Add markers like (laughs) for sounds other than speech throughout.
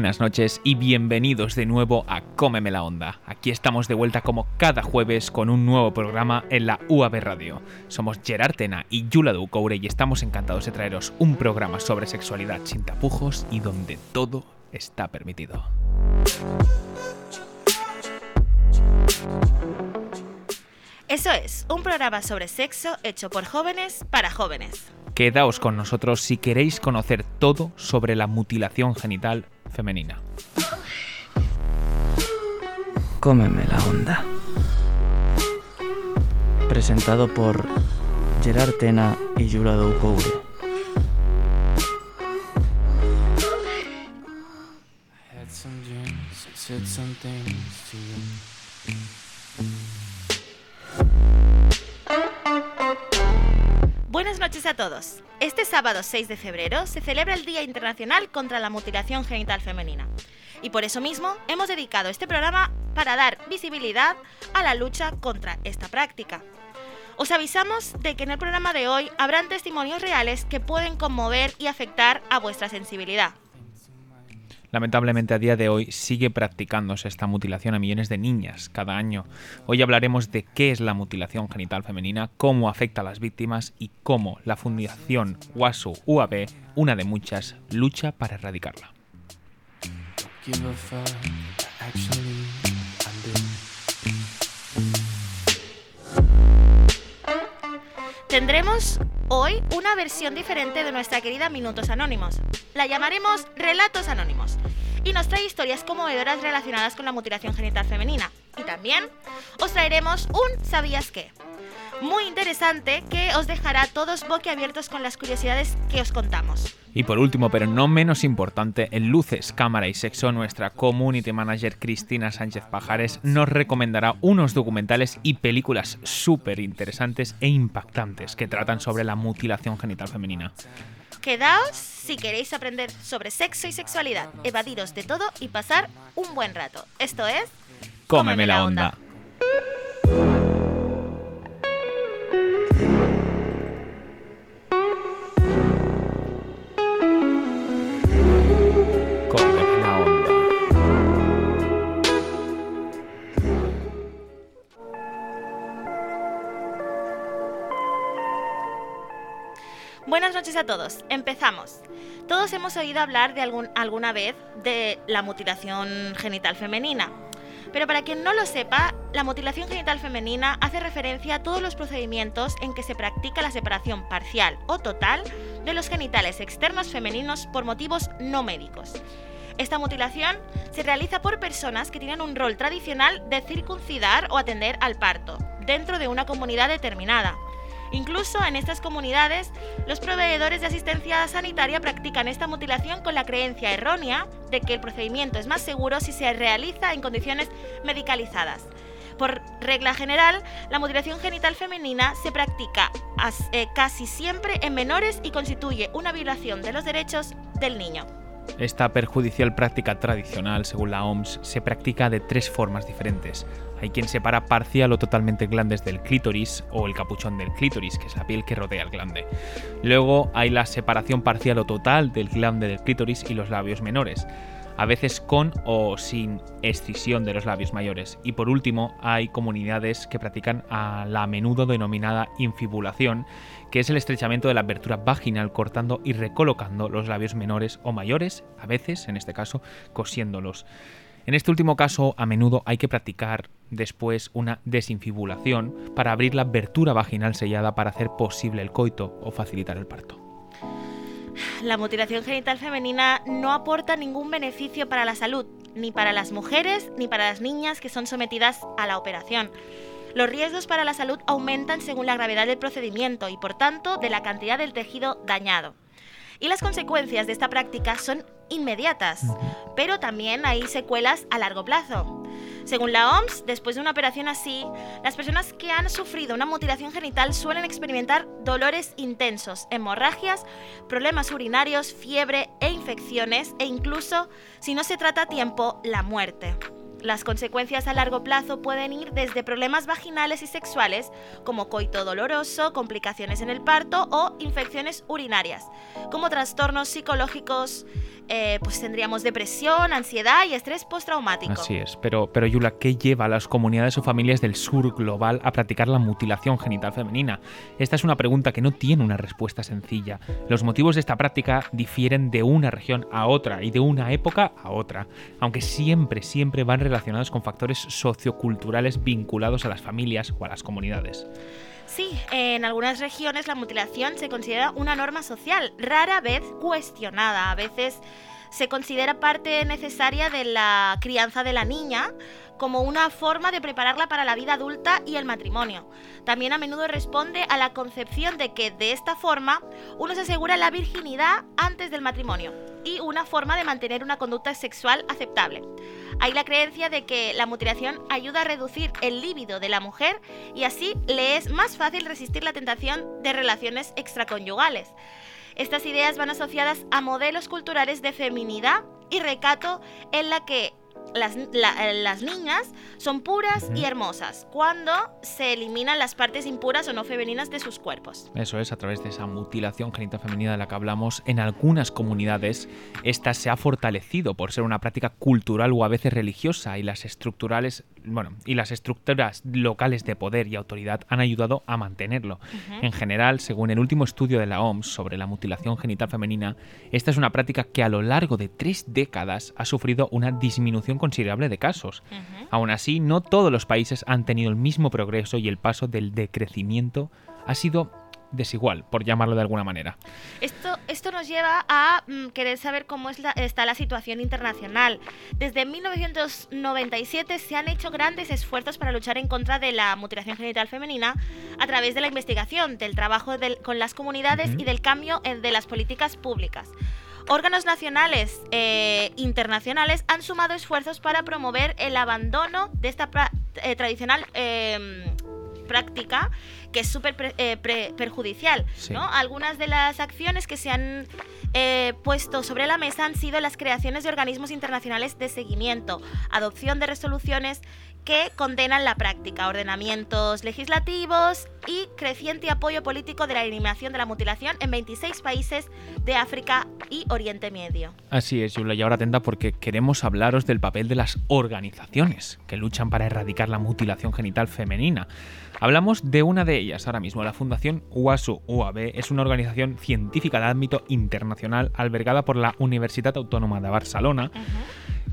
buenas noches y bienvenidos de nuevo a Cómeme la Onda. Aquí estamos de vuelta como cada jueves con un nuevo programa en la UAB Radio. Somos Gerard Tena y Yula Ducoure y estamos encantados de traeros un programa sobre sexualidad sin tapujos y donde todo está permitido. Eso es, un programa sobre sexo hecho por jóvenes para jóvenes. Quedaos con nosotros si queréis conocer todo sobre la mutilación genital femenina. Cómeme la onda. Presentado por Gerard Tena y Yura Doucoure. Buenas noches a todos. Este sábado 6 de febrero se celebra el Día Internacional contra la Mutilación Genital Femenina. Y por eso mismo hemos dedicado este programa para dar visibilidad a la lucha contra esta práctica. Os avisamos de que en el programa de hoy habrán testimonios reales que pueden conmover y afectar a vuestra sensibilidad. Lamentablemente a día de hoy sigue practicándose esta mutilación a millones de niñas cada año. Hoy hablaremos de qué es la mutilación genital femenina, cómo afecta a las víctimas y cómo la Fundación WASU UAB, una de muchas, lucha para erradicarla. Tendremos hoy una versión diferente de nuestra querida Minutos Anónimos. La llamaremos Relatos Anónimos y nos trae historias conmovedoras relacionadas con la mutilación genital femenina. Y también os traeremos un ¿Sabías qué? Muy interesante que os dejará todos boquiabiertos con las curiosidades que os contamos. Y por último, pero no menos importante, en Luces, Cámara y Sexo, nuestra community manager Cristina Sánchez Pajares nos recomendará unos documentales y películas súper interesantes e impactantes que tratan sobre la mutilación genital femenina. Quedaos si queréis aprender sobre sexo y sexualidad, evadiros de todo y pasar un buen rato. Esto es... Cómeme la onda. Buenas noches a todos. Empezamos. Todos hemos oído hablar de algún, alguna vez de la mutilación genital femenina. Pero para quien no lo sepa, la mutilación genital femenina hace referencia a todos los procedimientos en que se practica la separación parcial o total de los genitales externos femeninos por motivos no médicos. Esta mutilación se realiza por personas que tienen un rol tradicional de circuncidar o atender al parto, dentro de una comunidad determinada. Incluso en estas comunidades, los proveedores de asistencia sanitaria practican esta mutilación con la creencia errónea de que el procedimiento es más seguro si se realiza en condiciones medicalizadas. Por regla general, la mutilación genital femenina se practica eh, casi siempre en menores y constituye una violación de los derechos del niño. Esta perjudicial práctica tradicional, según la OMS, se practica de tres formas diferentes. Hay quien separa parcial o totalmente glandes del clítoris o el capuchón del clítoris, que es la piel que rodea el glande. Luego hay la separación parcial o total del glande del clítoris y los labios menores, a veces con o sin escisión de los labios mayores. Y por último, hay comunidades que practican a la a menudo denominada infibulación, que es el estrechamiento de la abertura vaginal cortando y recolocando los labios menores o mayores, a veces, en este caso, cosiéndolos. En este último caso, a menudo hay que practicar después una desinfibulación para abrir la abertura vaginal sellada para hacer posible el coito o facilitar el parto. La mutilación genital femenina no aporta ningún beneficio para la salud, ni para las mujeres ni para las niñas que son sometidas a la operación. Los riesgos para la salud aumentan según la gravedad del procedimiento y por tanto de la cantidad del tejido dañado. Y las consecuencias de esta práctica son inmediatas, pero también hay secuelas a largo plazo. Según la OMS, después de una operación así, las personas que han sufrido una mutilación genital suelen experimentar dolores intensos, hemorragias, problemas urinarios, fiebre e infecciones e incluso, si no se trata a tiempo, la muerte. Las consecuencias a largo plazo pueden ir desde problemas vaginales y sexuales, como coito doloroso, complicaciones en el parto o infecciones urinarias, como trastornos psicológicos eh, pues tendríamos depresión, ansiedad y estrés postraumático. Así es, pero, pero Yula, ¿qué lleva a las comunidades o familias del sur global a practicar la mutilación genital femenina? Esta es una pregunta que no tiene una respuesta sencilla. Los motivos de esta práctica difieren de una región a otra y de una época a otra, aunque siempre, siempre van relacionados con factores socioculturales vinculados a las familias o a las comunidades. Sí, en algunas regiones la mutilación se considera una norma social, rara vez cuestionada. A veces se considera parte necesaria de la crianza de la niña como una forma de prepararla para la vida adulta y el matrimonio. También a menudo responde a la concepción de que de esta forma uno se asegura la virginidad antes del matrimonio y una forma de mantener una conducta sexual aceptable. Hay la creencia de que la mutilación ayuda a reducir el líbido de la mujer y así le es más fácil resistir la tentación de relaciones extraconyugales. Estas ideas van asociadas a modelos culturales de feminidad y recato en la que las, la- eh, las niñas son puras y hermosas cuando se eliminan las partes impuras o no femeninas de sus cuerpos. Eso es, a través de esa mutilación genital femenina de la que hablamos, en algunas comunidades esta se ha fortalecido por ser una práctica cultural o a veces religiosa y las estructurales, bueno, y las estructuras locales de poder y autoridad han ayudado a mantenerlo. En general, según el último estudio de la OMS sobre la mutilación genital femenina, esta es una práctica que a lo largo de tres décadas ha sufrido una disminución considerable de casos. Aún así, no todos los países han tenido el mismo progreso y el paso del decrecimiento ha sido desigual, por llamarlo de alguna manera. Esto, esto nos lleva a mm, querer saber cómo es la- está la situación internacional. Desde 1997 se han hecho grandes esfuerzos para luchar en contra de la mutilación genital femenina a través de la investigación, del trabajo del- con las comunidades y del cambio de las políticas públicas. Órganos nacionales e internacionales han sumado esfuerzos para promover el abandono de esta pra- eh, tradicional em, práctica que es súper pre- eh, pre- perjudicial. Sí. ¿no? Algunas de las acciones que se han eh, puesto sobre la mesa han sido las creaciones de organismos internacionales de seguimiento, adopción de resoluciones que condenan la práctica, ordenamientos legislativos y creciente apoyo político de la eliminación de la mutilación en 26 países de África y Oriente Medio. Así es, Yula, y ahora atenta porque queremos hablaros del papel de las organizaciones que luchan para erradicar la mutilación genital femenina. Hablamos de una de ellas ahora mismo, la Fundación UASU UAB es una organización científica de ámbito internacional albergada por la Universidad Autónoma de Barcelona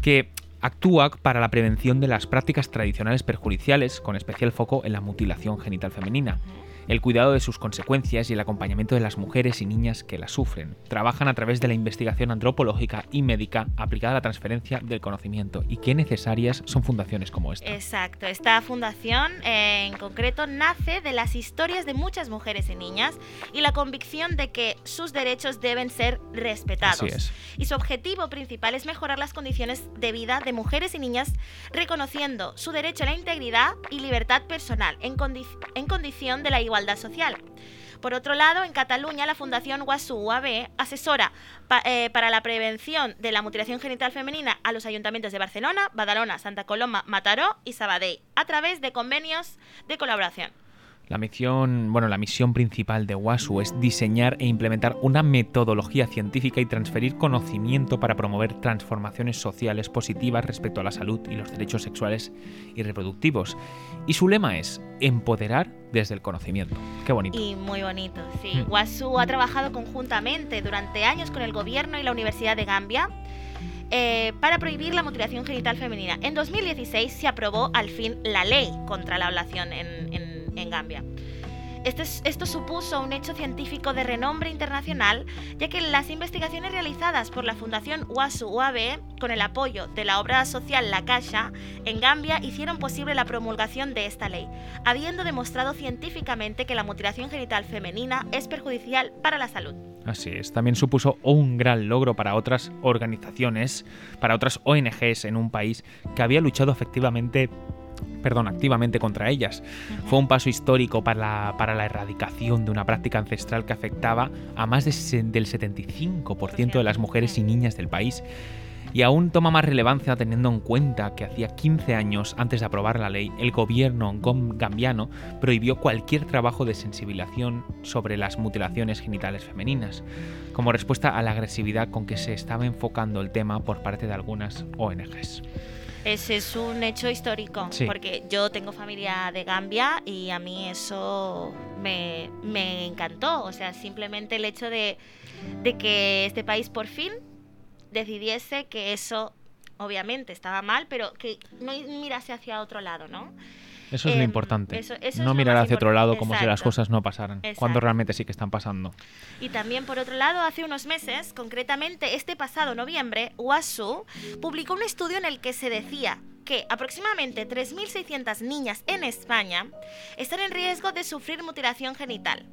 que actúa para la prevención de las prácticas tradicionales perjudiciales, con especial foco en la mutilación genital femenina, el cuidado de sus consecuencias y el acompañamiento de las mujeres y niñas que la sufren. Trabajan a través de la investigación antropológica y médica aplicada a la transferencia del conocimiento y qué necesarias son fundaciones como esta. Exacto, esta fundación eh, en concreto nace de las historias de muchas mujeres y niñas y la convicción de que sus derechos deben ser respetados. Así es. Y su objetivo principal es mejorar las condiciones de vida de mujeres y niñas, reconociendo su derecho a la integridad y libertad personal en, condi- en condición de la igualdad Por otro lado, en Cataluña, la Fundación Guasú UAB asesora eh, para la prevención de la mutilación genital femenina a los ayuntamientos de Barcelona, Badalona, Santa Coloma, Mataró y Sabadell, a través de convenios de colaboración. La misión, bueno, la misión principal de WASU es diseñar e implementar una metodología científica y transferir conocimiento para promover transformaciones sociales positivas respecto a la salud y los derechos sexuales y reproductivos. Y su lema es empoderar desde el conocimiento. Qué bonito. Y muy bonito, sí. Mm. Wasu ha trabajado conjuntamente durante años con el gobierno y la Universidad de Gambia eh, para prohibir la mutilación genital femenina. En 2016 se aprobó al fin la ley contra la ablación en, en- en Gambia. Este es- esto supuso un hecho científico de renombre internacional, ya que las investigaciones realizadas por la Fundación WASU UAB, con el apoyo de la obra social La Caixa, en Gambia hicieron posible la promulgación de esta ley, habiendo demostrado científicamente que la mutilación genital femenina es perjudicial para la salud. Así es, también supuso un gran logro para otras organizaciones, para otras ONGs en un país que había luchado efectivamente, perdón, activamente contra ellas. Fue un paso histórico para la, para la erradicación de una práctica ancestral que afectaba a más de del 75% de las mujeres y niñas del país. Y aún toma más relevancia teniendo en cuenta que hacía 15 años antes de aprobar la ley, el gobierno gambiano prohibió cualquier trabajo de sensibilización sobre las mutilaciones genitales femeninas, como respuesta a la agresividad con que se estaba enfocando el tema por parte de algunas ONGs. Ese es un hecho histórico, porque yo tengo familia de Gambia y a mí eso me, encantó. O sea, simplemente el hecho de, de que este país por fin decidiese que eso obviamente estaba mal, pero que no mirase hacia otro lado, ¿no? Eso es lo em, importante. no mirar hacia otro lado como si las cosas no pasaran, cuando realmente sí que están pasando. Y también, por otro lado, hace unos meses, concretamente este pasado noviembre, UASU publicó un estudio en el que se decía que aproximadamente 3.600 niñas en España están en riesgo de sufrir mutilación genital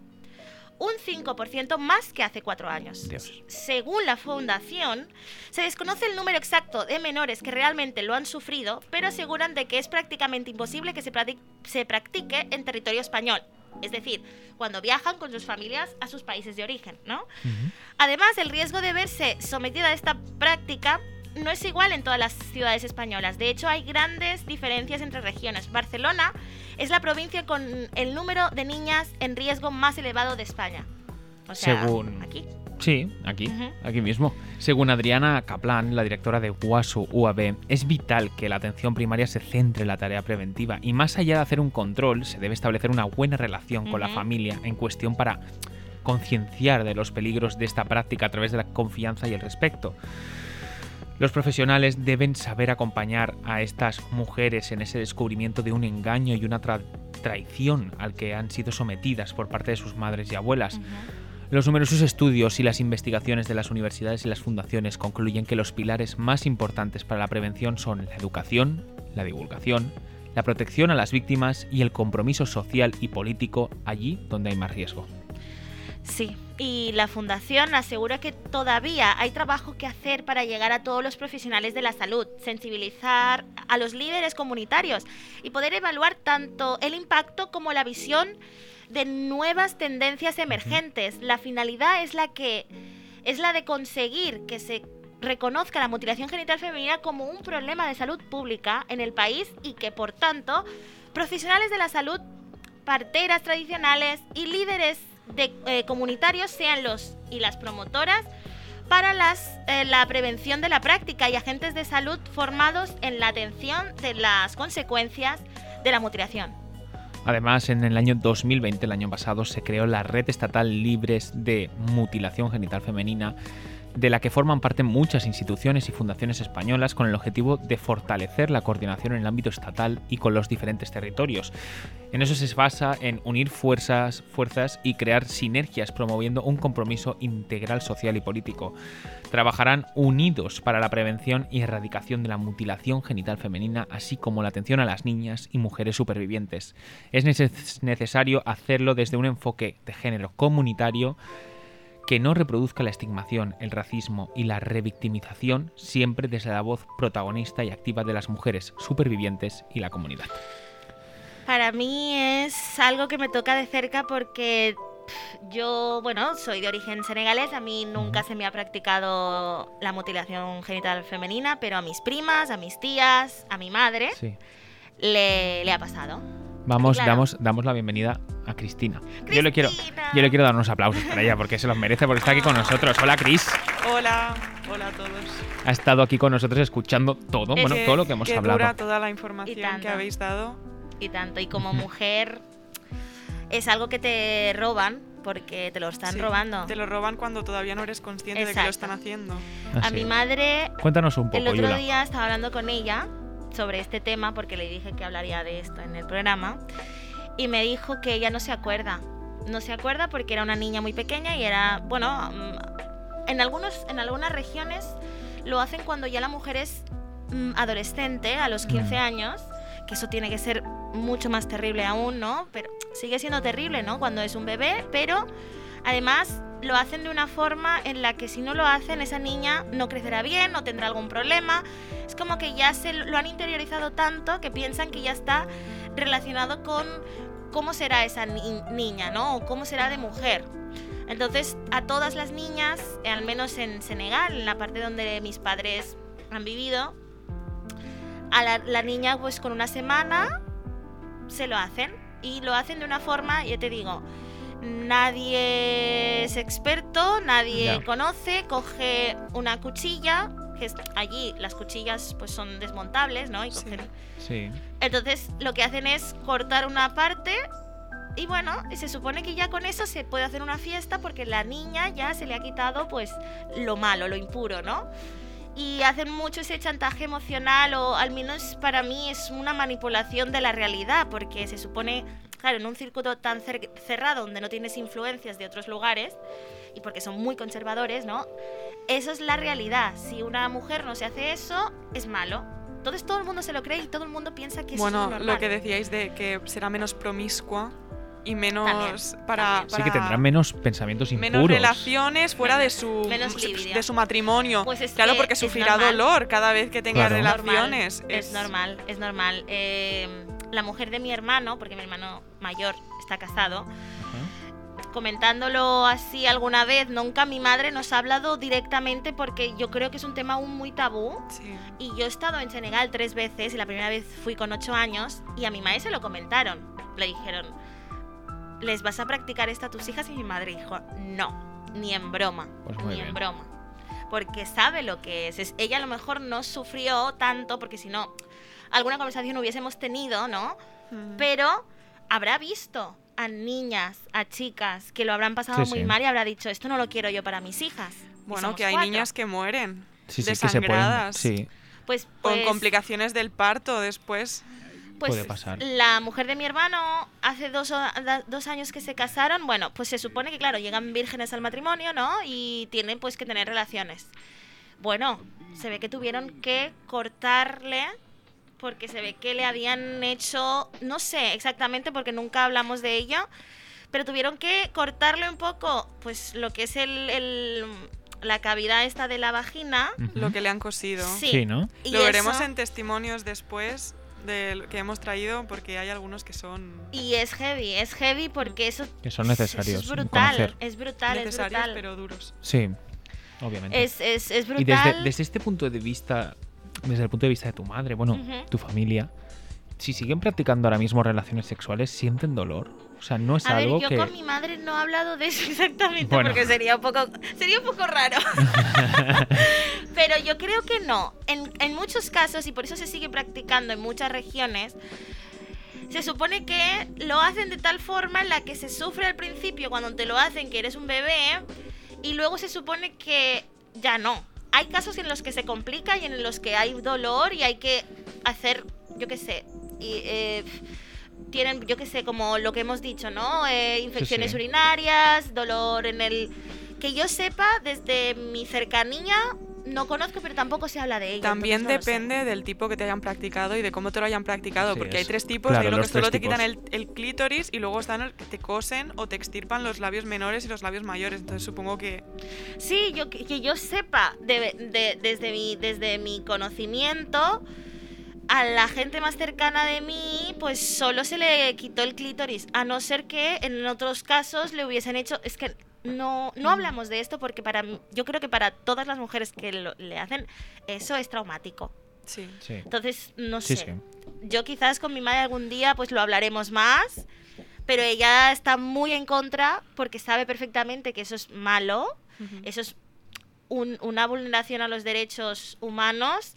un 5% más que hace cuatro años. Según la fundación, se desconoce el número exacto de menores que realmente lo han sufrido, pero aseguran de que es prácticamente imposible que se, practique en territorio español. Es decir, cuando viajan con sus familias a sus países de origen, ¿no? Además, el riesgo de verse sometida a esta práctica no es igual en todas las ciudades españolas. De hecho, hay grandes diferencias entre regiones. Barcelona es la provincia con el número de niñas en riesgo más elevado de España. O sea, Según... aquí. Sí, aquí, aquí mismo. Según Adriana Kaplan, la directora de UASU UAB, es vital que la atención primaria se centre en la tarea preventiva y más allá de hacer un control, se debe establecer una buena relación con la familia en cuestión para concienciar de los peligros de esta práctica a través de la confianza y el respeto. Los profesionales deben saber acompañar a estas mujeres en ese descubrimiento de un engaño y una traición al que han sido sometidas por parte de sus madres y abuelas. Los numerosos estudios y las investigaciones de las universidades y las fundaciones concluyen que los pilares más importantes para la prevención son la educación, la divulgación, la protección a las víctimas y el compromiso social y político allí donde hay más riesgo. Sí, y la Fundación asegura que todavía hay trabajo que hacer para llegar a todos los profesionales de la salud, sensibilizar a los líderes comunitarios y poder evaluar tanto el impacto como la visión de nuevas tendencias emergentes. La finalidad es la que es la de conseguir que se reconozca la mutilación genital femenina como un problema de salud pública en el país y que por tanto profesionales de la salud, parteras tradicionales y líderes de eh, comunitarios sean los y las promotoras para las, eh, la prevención de la práctica y agentes de salud formados en la atención de las consecuencias de la mutilación. Además, en el año 2020, el año pasado, se creó la Red Estatal Libres de Mutilación Genital Femenina de la que forman parte muchas instituciones y fundaciones españolas con el objetivo de fortalecer la coordinación en el ámbito estatal y con los diferentes territorios. En eso se basa en unir fuerzas, fuerzas y crear sinergias promoviendo un compromiso integral social y político. Trabajarán unidos para la prevención y erradicación de la mutilación genital femenina, así como la atención a las niñas y mujeres supervivientes. Es necesario hacerlo desde un enfoque de género comunitario que no reproduzca la estigmación, el racismo y la revictimización siempre desde la voz protagonista y activa de las mujeres supervivientes y la comunidad. Para mí es algo que me toca de cerca porque yo, bueno, soy de origen senegalés, a mí nunca se me ha practicado la mutilación genital femenina, pero a mis primas, a mis tías, a mi madre le, le ha pasado. Vamos, damos, damos la bienvenida a Cristina. Yo le quiero, yo le quiero dar unos aplausos para ella porque se los merece porque está aquí con nosotros. Hola, Cris. Hola, hola a todos. Ha estado aquí con nosotros escuchando todo, bueno, todo lo que hemos hablado. Dura toda la información que habéis dado. Y tanto. Y como (laughs) mujer es algo que te roban porque te lo están robando. Te lo roban cuando todavía no eres consciente de que lo están haciendo. a mi madre. Cuéntanos un poco. El otro día estaba hablando con ella sobre este tema porque le dije que hablaría de esto en el programa y me dijo que ella no se acuerda. No se acuerda porque era una niña muy pequeña y era, bueno, mm, en, algunos, en algunas regiones lo hacen cuando ya la mujer es mm, adolescente, a los 15 mm. años, que eso tiene que ser mucho más terrible aún, ¿no? Pero sigue siendo terrible, ¿no? Cuando es un bebé, pero además lo hacen de una forma en la que si no lo hacen esa niña no crecerá bien, no tendrá algún problema. Es como que ya se lo han interiorizado tanto que piensan que ya está relacionado con cómo será esa niña, ¿no? O cómo será de mujer. Entonces, a todas las niñas, al menos en Senegal, en la parte donde mis padres han vivido, a la, niña pues con una semana se lo hacen y lo hacen de una forma, ya te digo, nadie es experto, nadie conoce, coge una cuchilla, que allí las cuchillas pues son desmontables, ¿no? Y sí. Entonces lo que hacen es cortar una parte y bueno, se supone que ya con eso se puede hacer una fiesta porque la niña ya se le ha quitado pues lo malo, lo impuro, ¿no? Y hacen mucho ese chantaje emocional o al menos para mí es una manipulación de la realidad porque se supone, claro, en un circuito tan cerrado donde no tienes influencias de otros lugares y porque son muy conservadores, ¿no? Eso es la realidad. Si una mujer no se hace eso, es malo. Entonces todo el mundo se lo cree y todo el mundo piensa que bueno, es Bueno, lo que decíais de que será menos promiscua y menos para, Sí que tendrán menos pensamientos impuros. Menos relaciones fuera de su, de su matrimonio. Pues claro, porque sufrirá dolor cada vez que tenga relaciones. Es, normal, es normal. Eh, la mujer de mi hermano, porque mi hermano mayor está casado, comentándolo así alguna vez, nunca mi madre nos ha hablado directamente porque yo creo que es un tema aún muy tabú. Y yo he estado en Senegal tres veces y la primera vez fui con ocho años y a mi madre se lo comentaron. Le dijeron, ¿les vas a practicar esto a tus hijas? Y mi madre dijo, no, ni en broma, pues ni en broma. Porque sabe lo que es. Ella a lo mejor no sufrió tanto, porque si no, alguna conversación hubiésemos tenido, ¿no? Pero habrá visto a niñas, a chicas que lo habrán pasado muy mal y habrá dicho, esto no lo quiero yo para mis hijas. Bueno, que hay niñas que mueren. Sí, desangradas. sí. Pues, con pues complicaciones del parto después. Pues la mujer de mi hermano hace dos, dos, años que se casaron, bueno, pues se supone que claro, llegan vírgenes al matrimonio, ¿no? Y tienen pues que tener relaciones. Bueno, se ve que tuvieron que cortarle porque se ve que le habían hecho, no sé exactamente porque nunca hablamos de ello, pero tuvieron que cortarle un poco, pues lo que es el, la cavidad esta de la vagina. Lo que le han cosido. Sí, ¿no? Lo veremos en testimonios después de que hemos traído porque hay algunos que son y es heavy es heavy porque eso que son necesarios es brutal es brutal necesarios es brutal. pero duros. Sí obviamente. Es, es, es brutal y desde, desde, este punto de vista desde el punto de vista de tu madre bueno tu familia si siguen practicando ahora mismo relaciones sexuales sienten dolor o sea, no es a algo ver, yo con mi madre no he hablado de eso (laughs) exactamente porque sería un poco, sería un poco raro. (laughs) Pero yo creo que no. En, en muchos casos, y por eso se sigue practicando en muchas regiones, se supone que lo hacen de tal forma en la que se sufre al principio cuando te lo hacen que eres un bebé y luego se supone que ya no. Hay casos en los que se complica y en los que hay dolor y hay que hacer, yo qué sé, y, eh, tienen, yo qué sé, como lo que hemos dicho, ¿no? Eh, infecciones urinarias, dolor en el... Que yo sepa, desde mi cercanía, no conozco, pero tampoco se habla de ello. También depende del tipo que te hayan practicado y de cómo te lo hayan practicado, porque hay tres tipos, hay uno que solo te quitan el, clítoris y luego están los que te cosen o te extirpan los labios menores y los labios mayores, entonces supongo que... Sí, yo, que yo sepa, desde, mi, desde mi conocimiento a la gente más cercana de mí, pues solo se le quitó el clítoris, a no ser que en otros casos le hubiesen hecho, es que no, no hablamos de esto porque para yo creo que para todas las mujeres que le hacen, eso es traumático. Sí. Entonces, no sé. Yo quizás con mi madre algún día pues lo hablaremos más, pero ella está muy en contra porque sabe perfectamente que eso es malo, eso es una vulneración a los derechos humanos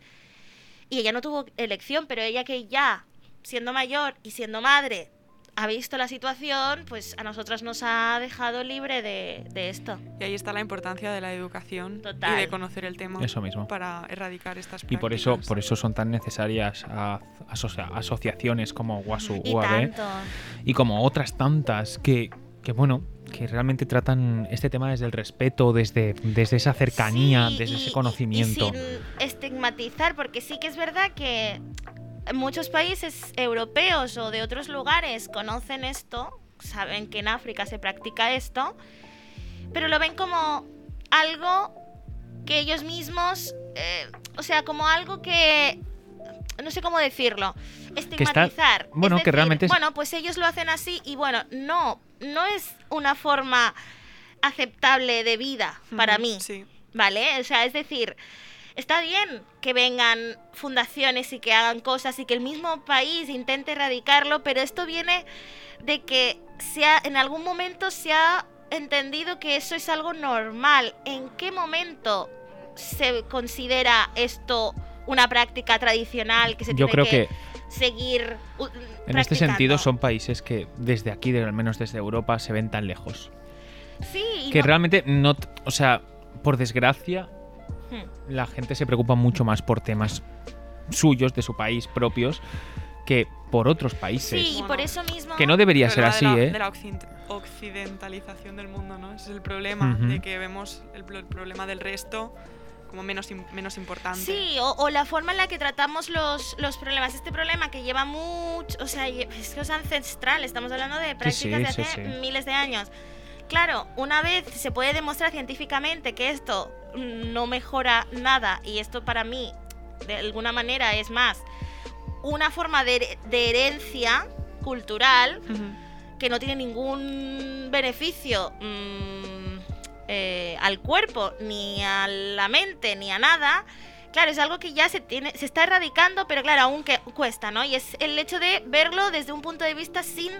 y ella no tuvo elección, pero ella que ya, siendo mayor y siendo madre, ha visto la situación, pues a nosotras nos ha dejado libre de, esto. Y ahí está la importancia de la educación y de conocer el tema eso mismo. para erradicar estas prácticas. Y por eso, por eso son tan necesarias asociaciones como WASU, UAB y como otras tantas que, que bueno, que realmente tratan este tema desde el respeto, desde, desde esa cercanía, desde ese conocimiento. Y sin estigmatizar, porque sí que es verdad que muchos países europeos o de otros lugares conocen esto, saben que en África se practica esto, pero lo ven como algo que ellos mismos, eh, o sea, como algo que no sé cómo decirlo, estigmatizar. bueno, que realmente Bueno, pues ellos lo hacen así y bueno, no, no es una forma aceptable de vida para mí. Sí. ¿Vale? O sea, es decir, está bien que vengan fundaciones y que hagan cosas y que el mismo país intente erradicarlo, pero esto viene de que sea, en algún momento se ha entendido que eso es algo normal. ¿En qué momento se considera esto una práctica tradicional que se tiene creo que, seguir en este sentido son países que desde aquí, al menos desde Europa, se ven tan lejos. Sí. Que realmente no, o sea, por desgracia, hmm. la gente se preocupa mucho más por temas suyos de su país propios que por otros países. Sí, y por eso mismo. Que no debería ser así, de ¿eh? De la occidentalización del mundo, ¿no? Ese es el problema, de que vemos el, problema del resto como menos, menos importante. Sí, o, la forma en la que tratamos los, los problemas. Este problema que lleva mucho, o sea, es que es ancestral, estamos hablando de prácticas de hace miles de años. Claro, una vez se puede demostrar científicamente que esto no mejora nada y esto para mí de alguna manera es más una forma de, herencia cultural que no tiene ningún beneficio mm, eh, al cuerpo, ni a la mente, ni a nada. Claro, es algo que ya se tiene, se está erradicando, pero claro, aún que cuesta, ¿no? Y es el hecho de verlo desde un punto de vista sin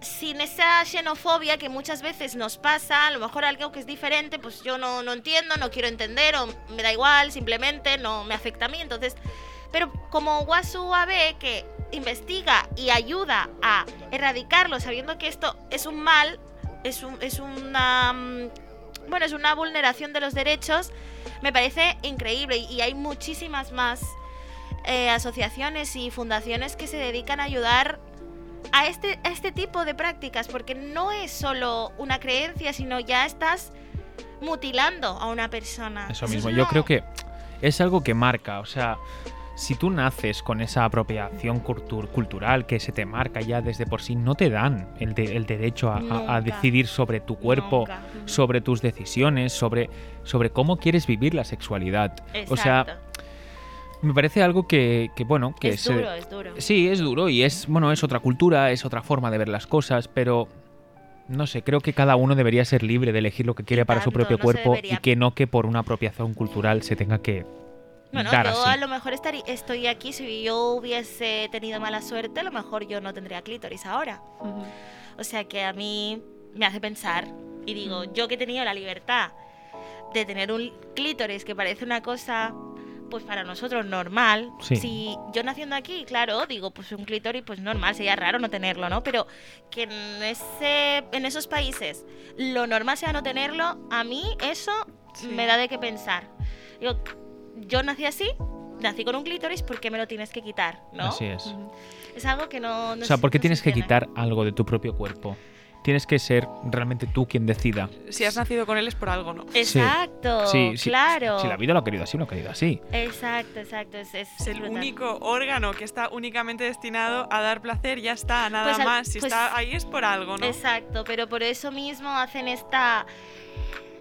sin esa xenofobia que muchas veces nos pasa, a lo mejor algo que es diferente, pues yo no, no entiendo, no quiero entender o me da igual, simplemente no me afecta a mí. Entonces, pero como Wasu Abe, que investiga y ayuda a erradicarlo sabiendo que esto es un mal, es, un, es una... Bueno, es una vulneración de los derechos, me parece increíble y hay muchísimas más eh, asociaciones y fundaciones que se dedican a ayudar a este, a este tipo de prácticas, porque no es solo una creencia, sino ya estás mutilando a una persona. Eso mismo, yo creo que es algo que marca, o sea, si tú naces con esa apropiación cultural que se te marca ya desde por sí, no te dan el, el derecho a, decidir sobre tu cuerpo, sobre tus decisiones, sobre, sobre cómo quieres vivir la sexualidad. O sea, me parece algo que, bueno, que es duro, es duro. Sí, es duro y es, bueno, es otra cultura, es otra forma de ver las cosas, pero no sé, creo que cada uno debería ser libre de elegir lo que quiere para su propio cuerpo y que no que por una apropiación cultural se tenga que bueno, yo a lo mejor estaría, estoy aquí, si yo hubiese tenido mala suerte, a lo mejor yo no tendría clítoris ahora. O sea que a mí me hace pensar y digo, yo que he tenido la libertad de tener un clítoris que parece una cosa pues para nosotros normal. Si yo naciendo aquí, claro, digo, pues un clítoris pues normal, sería raro no tenerlo, ¿no? Pero que en ese en esos países lo normal sea no tenerlo, a mí eso me da de qué pensar. Digo, yo nací así, nací con un clítoris, ¿por qué me lo tienes que quitar? ¿no? Así es. Es algo que no... o sea, ¿por qué tienes que quitar algo de tu propio cuerpo? Tienes que ser realmente tú quien decida. Si has nacido con él es por algo, ¿no? Exacto, sí, claro. Si la vida lo ha querido así, lo ha querido así. Exacto, exacto. Es, el único órgano que está únicamente destinado a dar placer, ya está, nada pues más. Si pues está ahí es por algo, ¿no? Exacto, pero por eso mismo hacen esta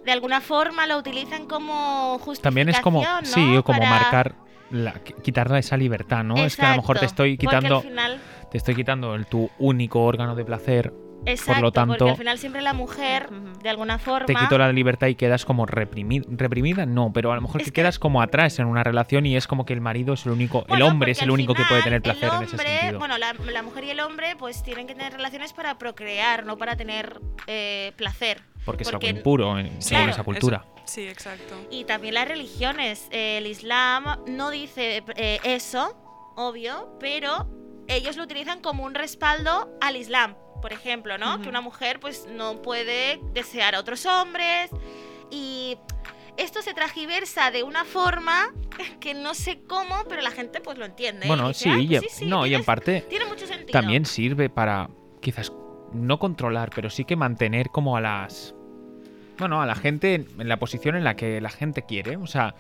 de alguna forma lo utilizan como justificación, También es como, sí, como marcar, la, quitarle esa libertad, ¿no? es que a lo mejor te estoy quitando, te estoy quitando el, tu único órgano de placer. Exacto, por lo tanto, porque al final siempre la mujer, de alguna forma... Te quito la libertad y quedas como reprimida. ¿Reprimida? No, pero a lo mejor que, quedas como atrás en una relación y es como que el marido es el único... el hombre es el único que puede tener placer en ese sentido. Bueno, la, mujer y el hombre pues tienen que tener relaciones para procrear, no para tener eh, placer. Porque, es algo impuro en, esa cultura. sí, exacto. Y también las religiones. el Islam no dice eh, eso, obvio, pero ellos lo utilizan como un respaldo al Islam, por ejemplo, ¿no? Que una mujer pues no puede desear a otros hombres y esto se tragiversa de una forma (laughs) que no sé cómo, pero la gente pues lo entiende. Bueno, sí, ah, pues no, y en parte tiene mucho sentido. también sirve para quizás no controlar, pero sí que mantener como a las bueno, a la gente en la posición en la que la gente quiere. O sea.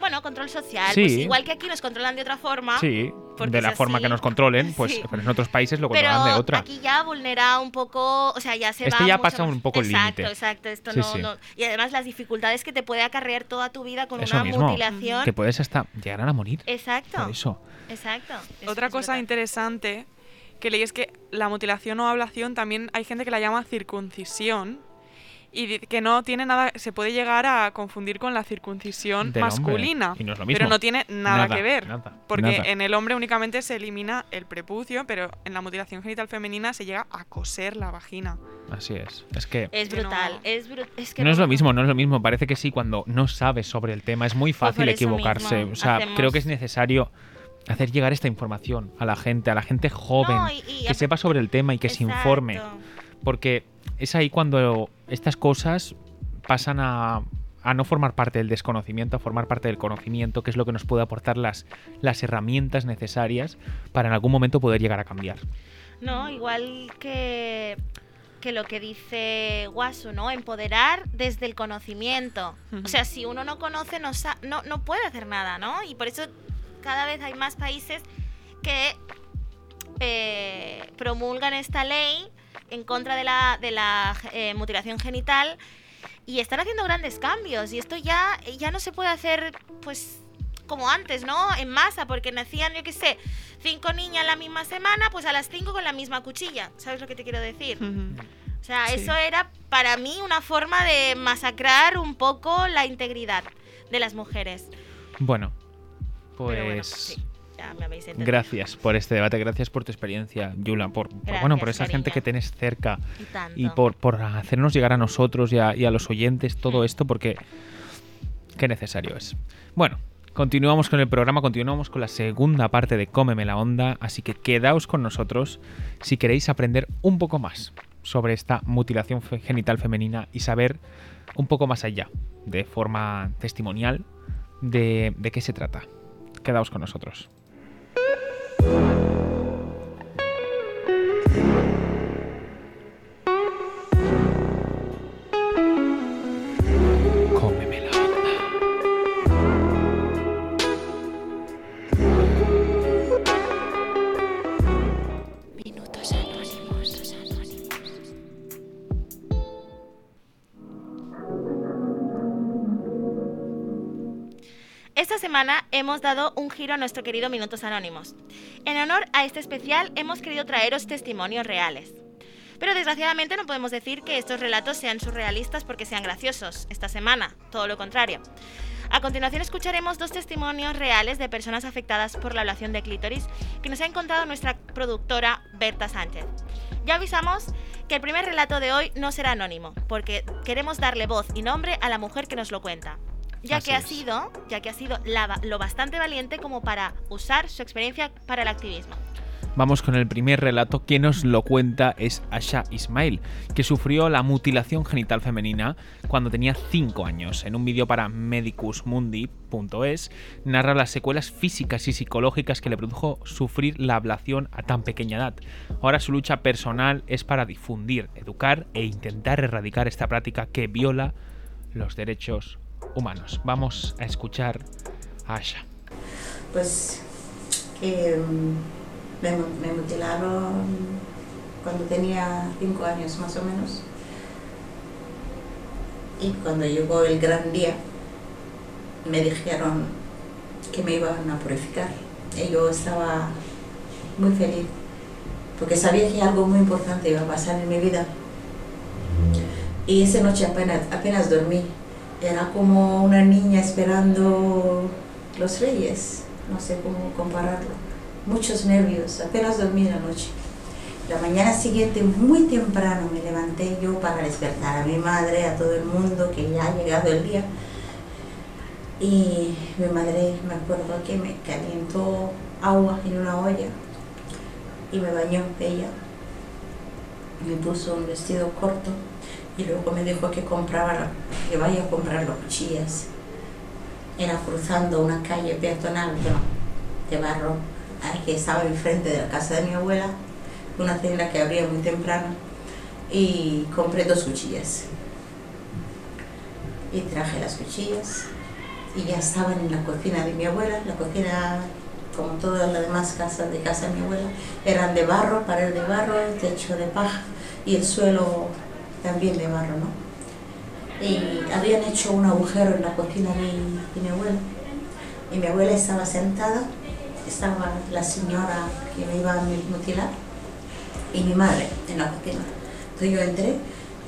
Bueno, control social. Pues igual que aquí nos controlan de otra forma. Sí, de la forma que nos controlen, pues en otros países lo controlan de otra. Aquí ya vulnera un poco, o sea, ya se este ya pasa un poco el límite. Exacto, exacto. Esto no, Y además las dificultades que te puede acarrear toda tu vida con una mutilación. Que puedes hasta llegar a morir. Exacto. eso. Exacto. Otra cosa interesante que leí es que la mutilación o ablación también hay gente que la llama circuncisión y que no tiene nada, se puede llegar a confundir con la circuncisión masculina, pero no tiene nada, que ver, porque en el hombre únicamente se elimina el prepucio, pero en la mutilación genital femenina se llega a coser la vagina. Así es, es que es brutal, no, es, que no, es lo mismo, no es lo mismo, parece que sí cuando no sabes sobre el tema es muy pues fácil equivocarse, o sea, creo que es necesario hacer llegar esta información a la gente, a la gente joven, que sepa sobre el tema y que se informe, porque es ahí cuando estas cosas pasan a, no formar parte del desconocimiento, a formar parte del conocimiento, que es lo que nos puede aportar las, las herramientas necesarias para en algún momento poder llegar a cambiar. No, igual que, que lo que dice Guasu, ¿no? Empoderar desde el conocimiento. O sea, si uno no conoce, no, no, no puede hacer nada, ¿no? Y por eso cada vez hay más países que eh, promulgan esta ley en contra de la, de la eh, mutilación genital y están haciendo grandes cambios y esto ya, ya no se puede hacer pues como antes, ¿no? En masa, porque nacían, yo qué sé, cinco niñas la misma semana, pues a las cinco con la misma cuchilla. ¿Sabes lo que te quiero decir? O sea, eso era para mí una forma de masacrar un poco la integridad de las mujeres. Bueno, pues... Gracias por este debate, gracias por tu experiencia, Yula, por, bueno, por esa gente que tenés cerca y, por, por, hacernos llegar a nosotros y a, los oyentes todo mm. esto, porque qué necesario es. Bueno, continuamos con el programa, continuamos con la segunda parte de Cómeme la Onda, así que quedaos con nosotros si queréis aprender un poco más sobre esta mutilación genital femenina y saber un poco más allá, de forma testimonial, de, de qué se trata. Quedaos con nosotros. Hemos dado un giro a nuestro querido Minutos Anónimos. En honor a este especial hemos querido traeros testimonios reales. Pero desgraciadamente no podemos decir que estos relatos sean surrealistas porque sean graciosos esta semana, todo lo contrario. A continuación escucharemos dos testimonios reales de personas afectadas por la ablación de clítoris que nos ha encontrado nuestra productora Berta Sánchez. Ya avisamos que el primer relato de hoy no será anónimo, porque queremos darle voz y nombre a la mujer que nos lo cuenta ya que ha sido, ya que ha sido lo bastante valiente como para usar su experiencia para el activismo. Vamos con el primer relato. Quien nos lo cuenta es Asha Ismail, que sufrió la mutilación genital femenina cuando tenía 5 años. En un vídeo para medicusmundi.es narra las secuelas físicas y psicológicas que le produjo sufrir la ablación a tan pequeña edad. Ahora su lucha personal es para difundir, educar e intentar erradicar esta práctica que viola los derechos humanos. Vamos a escuchar a Asha. Pues mm, me, mutilaron cuando tenía cinco años más o menos. Y cuando llegó el gran día, me dijeron que me iban a purificar. Y yo estaba muy feliz, porque sabía que algo muy importante iba a pasar en mi vida. Y esa noche apenas, apenas dormí, era como una niña esperando los reyes, no sé cómo compararlo. Muchos nervios, apenas dormí la noche. La mañana siguiente, muy temprano, me levanté yo para despertar a mi madre, a todo el mundo, que ya ha llegado el día. Y mi madre, me acuerdo que me calentó agua en una olla y me bañó ella. Me puso un vestido corto y luego me dijo que compraba que vaya a comprar los cuchillas. Era cruzando una calle peatonal de barro que estaba enfrente de la casa de mi abuela, una tienda que abría muy temprano, y compré dos cuchillas. Y traje las cuchillas y ya estaban en la cocina de mi abuela, la cocina como todas las demás casas de casa de mi abuela, eran de barro, pared de barro, techo de paja y el suelo también de barro, ¿no? Y habían hecho un agujero en la cocina de, mi abuela. Y mi abuela estaba sentada, estaba la señora que me iba a mutilar y mi madre en la cocina. Entonces yo entré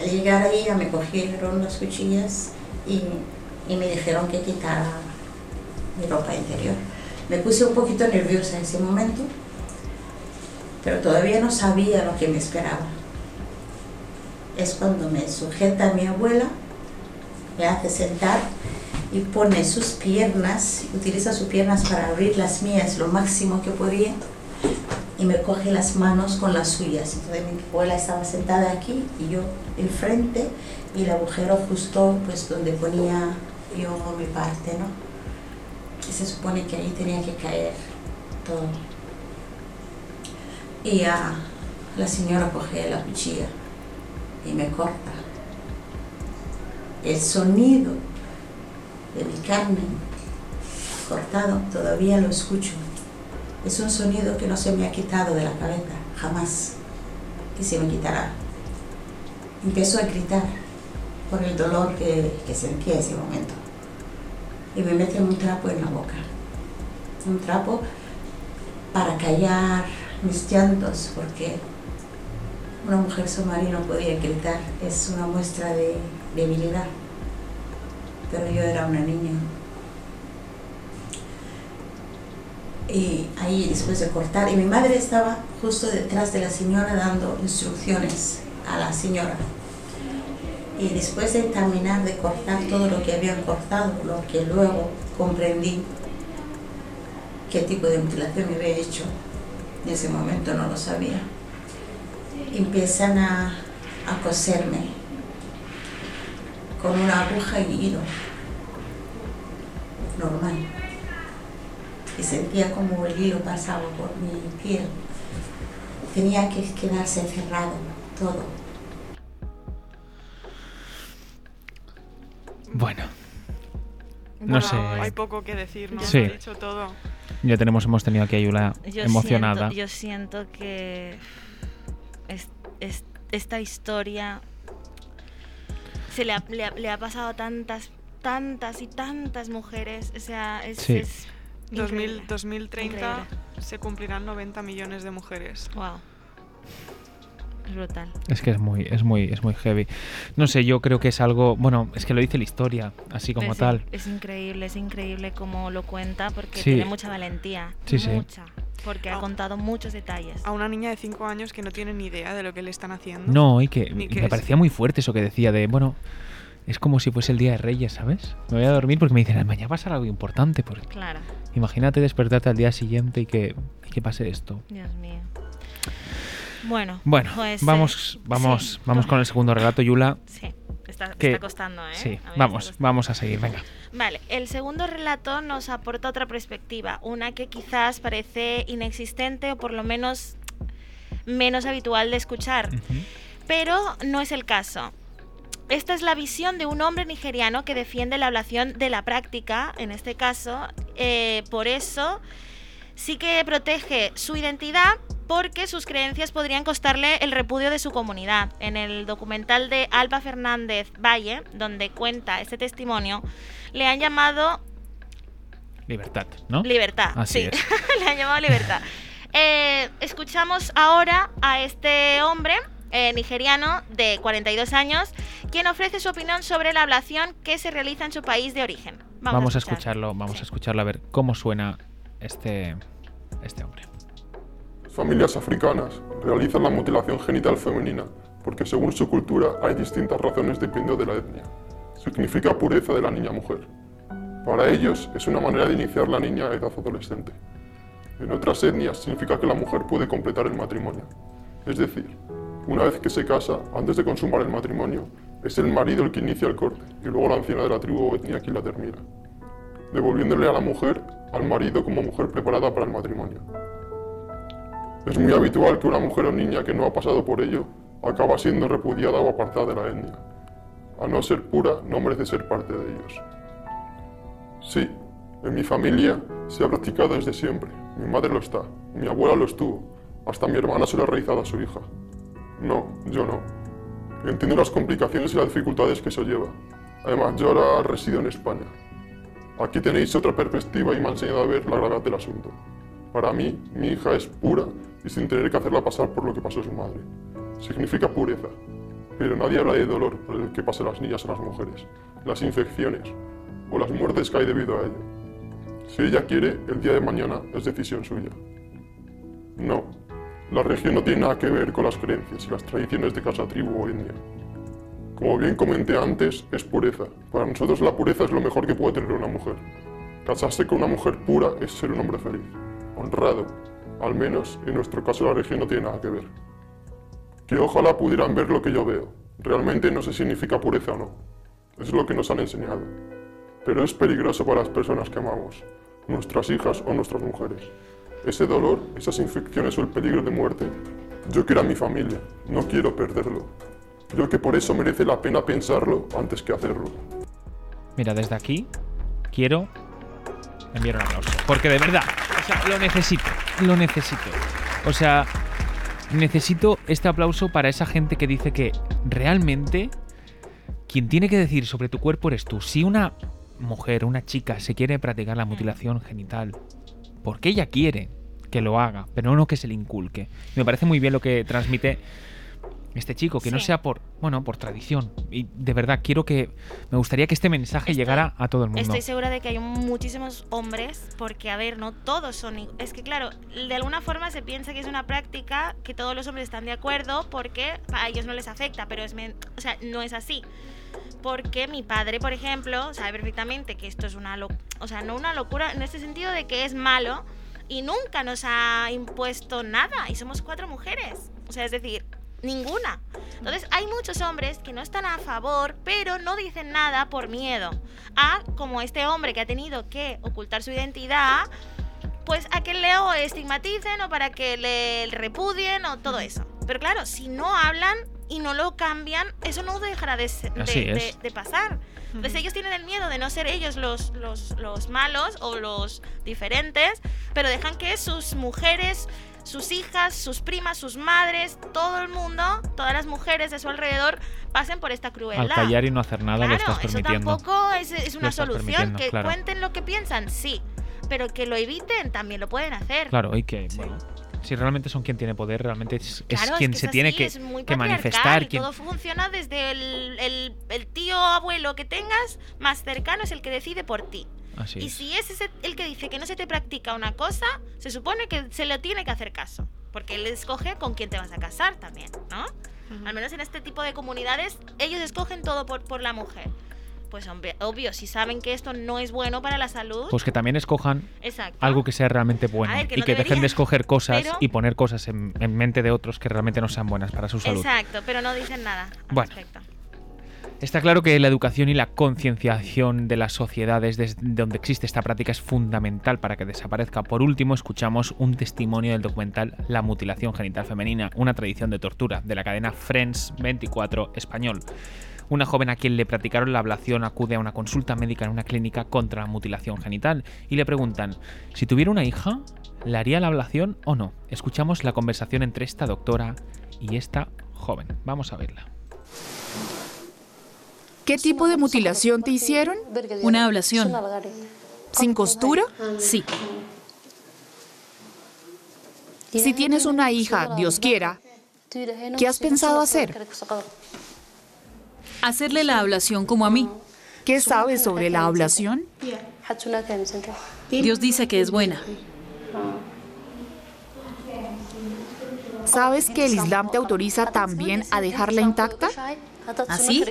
Al llegar ahí ya me cogieron las cuchillas y, y me dijeron que quitara mi ropa interior. Me puse un poquito nerviosa en ese momento, pero todavía no sabía lo que me esperaba. Es cuando me sujeta mi abuela, me hace sentar y pone sus piernas, utiliza sus piernas para abrir las mías lo máximo que podía y me coge las manos con las suyas. Entonces mi abuela estaba sentada aquí y yo enfrente y el agujero justo pues donde ponía yo mi parte, ¿no? Y se supone que ahí tenía que caer todo. Y ya la señora coge la cuchilla y me corta. El sonido de mi carne cortado todavía lo escucho. Es un sonido que no se me ha quitado de la cabeza, jamás, que se me quitará. Empiezo a gritar por el dolor que, que sentí en ese momento. Y me meten un trapo en la boca. Un trapo para callar mis llantos, porque una mujer somalí no podía gritar, es una muestra de debilidad. Pero yo era una niña. Y ahí después de cortar, y mi madre estaba justo detrás de la señora dando instrucciones a la señora. Y después de terminar de cortar todo lo que habían cortado, lo que luego comprendí qué tipo de mutilación me había hecho, en ese momento no lo sabía, empiezan a, a coserme con una aguja y hilo normal. Y sentía como el hilo pasaba por mi piel. Tenía que quedarse cerrado todo. Bueno. No sé. Hay poco que decir, ¿no? Sí. dicho todo. Ya tenemos, hemos tenido aquí a Yula emocionada. yo siento que esta historia se le ha, le ha, pasado a tantas, tantas y tantas mujeres. O sea, es. Sí. 2030 se cumplirán 90 millones de mujeres. Wow. Es brutal. Es que es muy, es muy, es muy heavy. No sé, yo creo que es algo, bueno, es que lo dice la historia, así como tal. Es increíble, es increíble como lo cuenta porque tiene mucha valentía. Sí, mucha. Porque ha contado muchos detalles. A una niña de 5 años que no tiene ni idea de lo que le están haciendo. No, y que, me parecía muy fuerte eso que decía de, bueno, es como si fuese el día de Reyes, ¿sabes? Me voy a dormir porque me dicen, mañana pasa algo importante. Porque claro. Imagínate despertarte al día siguiente y que, y que pase esto. Dios mío. Bueno, bueno pues, vamos, vamos, vamos con el segundo relato, Yula. Sí, está, está costando, ¿eh? Sí, vamos, vamos a seguir, venga. Vale, el segundo relato nos aporta otra perspectiva, una que quizás parece inexistente o por lo menos menos habitual de escuchar, pero no es el caso. Esta es la visión de un hombre nigeriano que defiende la ablación de la práctica, en este caso, eh, por eso sí que protege su identidad porque sus creencias podrían costarle el repudio de su comunidad. En el documental de Alba Fernández Valle, donde cuenta este testimonio, le han llamado... Libertad, ¿no? Libertad, sí. (laughs) le han llamado libertad. (laughs) Eh, escuchamos ahora a este hombre eh, nigeriano de 42 años, quien ofrece su opinión sobre la ablación que se realiza en su país de origen. Vamos, a, escucharlo, vamos a escucharlo a ver cómo suena este, este hombre. Familias africanas realizan la mutilación genital femenina porque según su cultura hay distintas razones dependiendo de la etnia. Significa pureza de la niña mujer. Para ellos es una manera de iniciar la niña a edad adolescente. En otras etnias significa que la mujer puede completar el matrimonio. Es decir, una vez que se casa, antes de consumar el matrimonio, es el marido el que inicia el corte y luego la anciana de la tribu o etnia quien la termina, devolviéndole a la mujer al marido como mujer preparada para el matrimonio. Es muy habitual que una mujer o niña que no ha pasado por ello acaba siendo repudiada o apartada de la etnia. A no ser pura, no merece ser parte de ellos. Sí, en mi familia se ha practicado desde siempre. Mi madre lo está, mi abuela lo estuvo, hasta mi hermana se lo ha realizado a su hija. No, yo no. Entiendo las complicaciones y las dificultades que eso lleva. Además, yo ahora resido en España. Aquí tenéis otra perspectiva y me ha enseñado a ver la gravedad del asunto. Para mí, mi hija es pura y sin tener que hacerla pasar por lo que pasó su madre. Significa pureza. Pero nadie habla de dolor por el que pasan las niñas o las mujeres, las infecciones o las muertes que hay debido a ello. Si ella quiere, el día de mañana es decisión suya. No, la región no tiene nada que ver con las creencias y las tradiciones de casa, tribu o etnia. Como bien comenté antes, es pureza. Para nosotros la pureza es lo mejor que puede tener una mujer. Casarse con una mujer pura es ser un hombre feliz, honrado. Al menos en nuestro caso la región no tiene nada que ver. Que ojalá pudieran ver lo que yo veo. Realmente no si significa pureza o no. Es lo que nos han enseñado. Pero es peligroso para las personas que amamos, nuestras hijas o nuestras mujeres. Ese dolor, esas infecciones o el peligro de muerte. Yo quiero a mi familia, no quiero perderlo. Creo que por eso merece la pena pensarlo antes que hacerlo. Mira, desde aquí quiero enviar un aplauso. Porque de verdad, o sea, lo necesito, lo necesito. O sea, necesito este aplauso para esa gente que dice que realmente quien tiene que decir sobre tu cuerpo eres tú. Si una mujer, una chica, se quiere practicar la mutilación genital, porque ella quiere que lo haga, pero no que se le inculque. Me parece muy bien lo que transmite este chico, que no sea por, bueno, por tradición. Y de verdad, quiero que, me gustaría que este mensaje llegara a todo el mundo. Estoy segura de que hay muchísimos hombres, porque, a ver, no todos son... Es que, claro, de alguna forma se piensa que es una práctica que todos los hombres están de acuerdo porque a ellos no les afecta, pero es, o sea, no es así. Porque mi padre, por ejemplo, sabe perfectamente que esto es una locura, o sea, no una locura en ese sentido de que es malo y nunca nos ha impuesto nada y somos cuatro mujeres. O sea, es decir, Ninguna. Entonces hay muchos hombres que no están a favor, pero no dicen nada por miedo. A, como este hombre que ha tenido que ocultar su identidad, pues a que le estigmaticen o para que le repudien o todo eso. Pero claro, si no hablan y no lo cambian, eso no dejará de, de, pasar. Entonces ellos tienen el miedo de no ser ellos los, los, los malos o los diferentes, pero dejan que sus mujeres, sus hijas, sus primas, sus madres, todo el mundo, todas las mujeres de su alrededor pasen por esta crueldad. Al callar y no hacer nada lo estás permitiendo. Eso tampoco es, una solución. Que cuenten lo que piensan, sí, pero que lo eviten también lo pueden hacer. Claro, y que, bueno, si realmente son quien tiene poder, realmente es, quien se tiene que, que manifestar. Todo funciona desde el, el, tío abuelo que tengas más cercano es el que decide por ti y si es ese el que dice que no se te practica una cosa, se supone que se le tiene que hacer caso. Porque él escoge con quién te vas a casar también, ¿no? Al menos en este tipo de comunidades, ellos escogen todo por, por la mujer. Pues obvio, si saben que esto no es bueno para la salud. Pues que también escojan algo que sea realmente bueno. y que dejen de escoger cosas y poner cosas en, mente de otros que realmente no sean buenas para su salud. Exacto, pero no dicen nada al bueno. respecto. Está claro que la educación y la concienciación de las sociedades desde donde existe esta práctica es fundamental para que desaparezca. Por último, escuchamos un testimonio del documental La mutilación genital femenina, una tradición de tortura, de la cadena Friends 24 español. Una joven a quien le practicaron la ablación acude a una consulta médica en una clínica contra la mutilación genital y le preguntan, si tuviera una hija, ¿le haría la ablación o no? Escuchamos la conversación entre esta doctora y esta joven. Vamos a verla. ¿Qué tipo de mutilación te hicieron? Una ablación. ¿Sin costura? Sí. Si tienes una hija, Dios quiera, ¿qué has pensado hacer? Hacerle la ablación como a mí. ¿Qué sabes sobre la ablación? Dios dice que es buena. ¿Sabes que el Islam te autoriza también a dejarla intacta? ¿Así?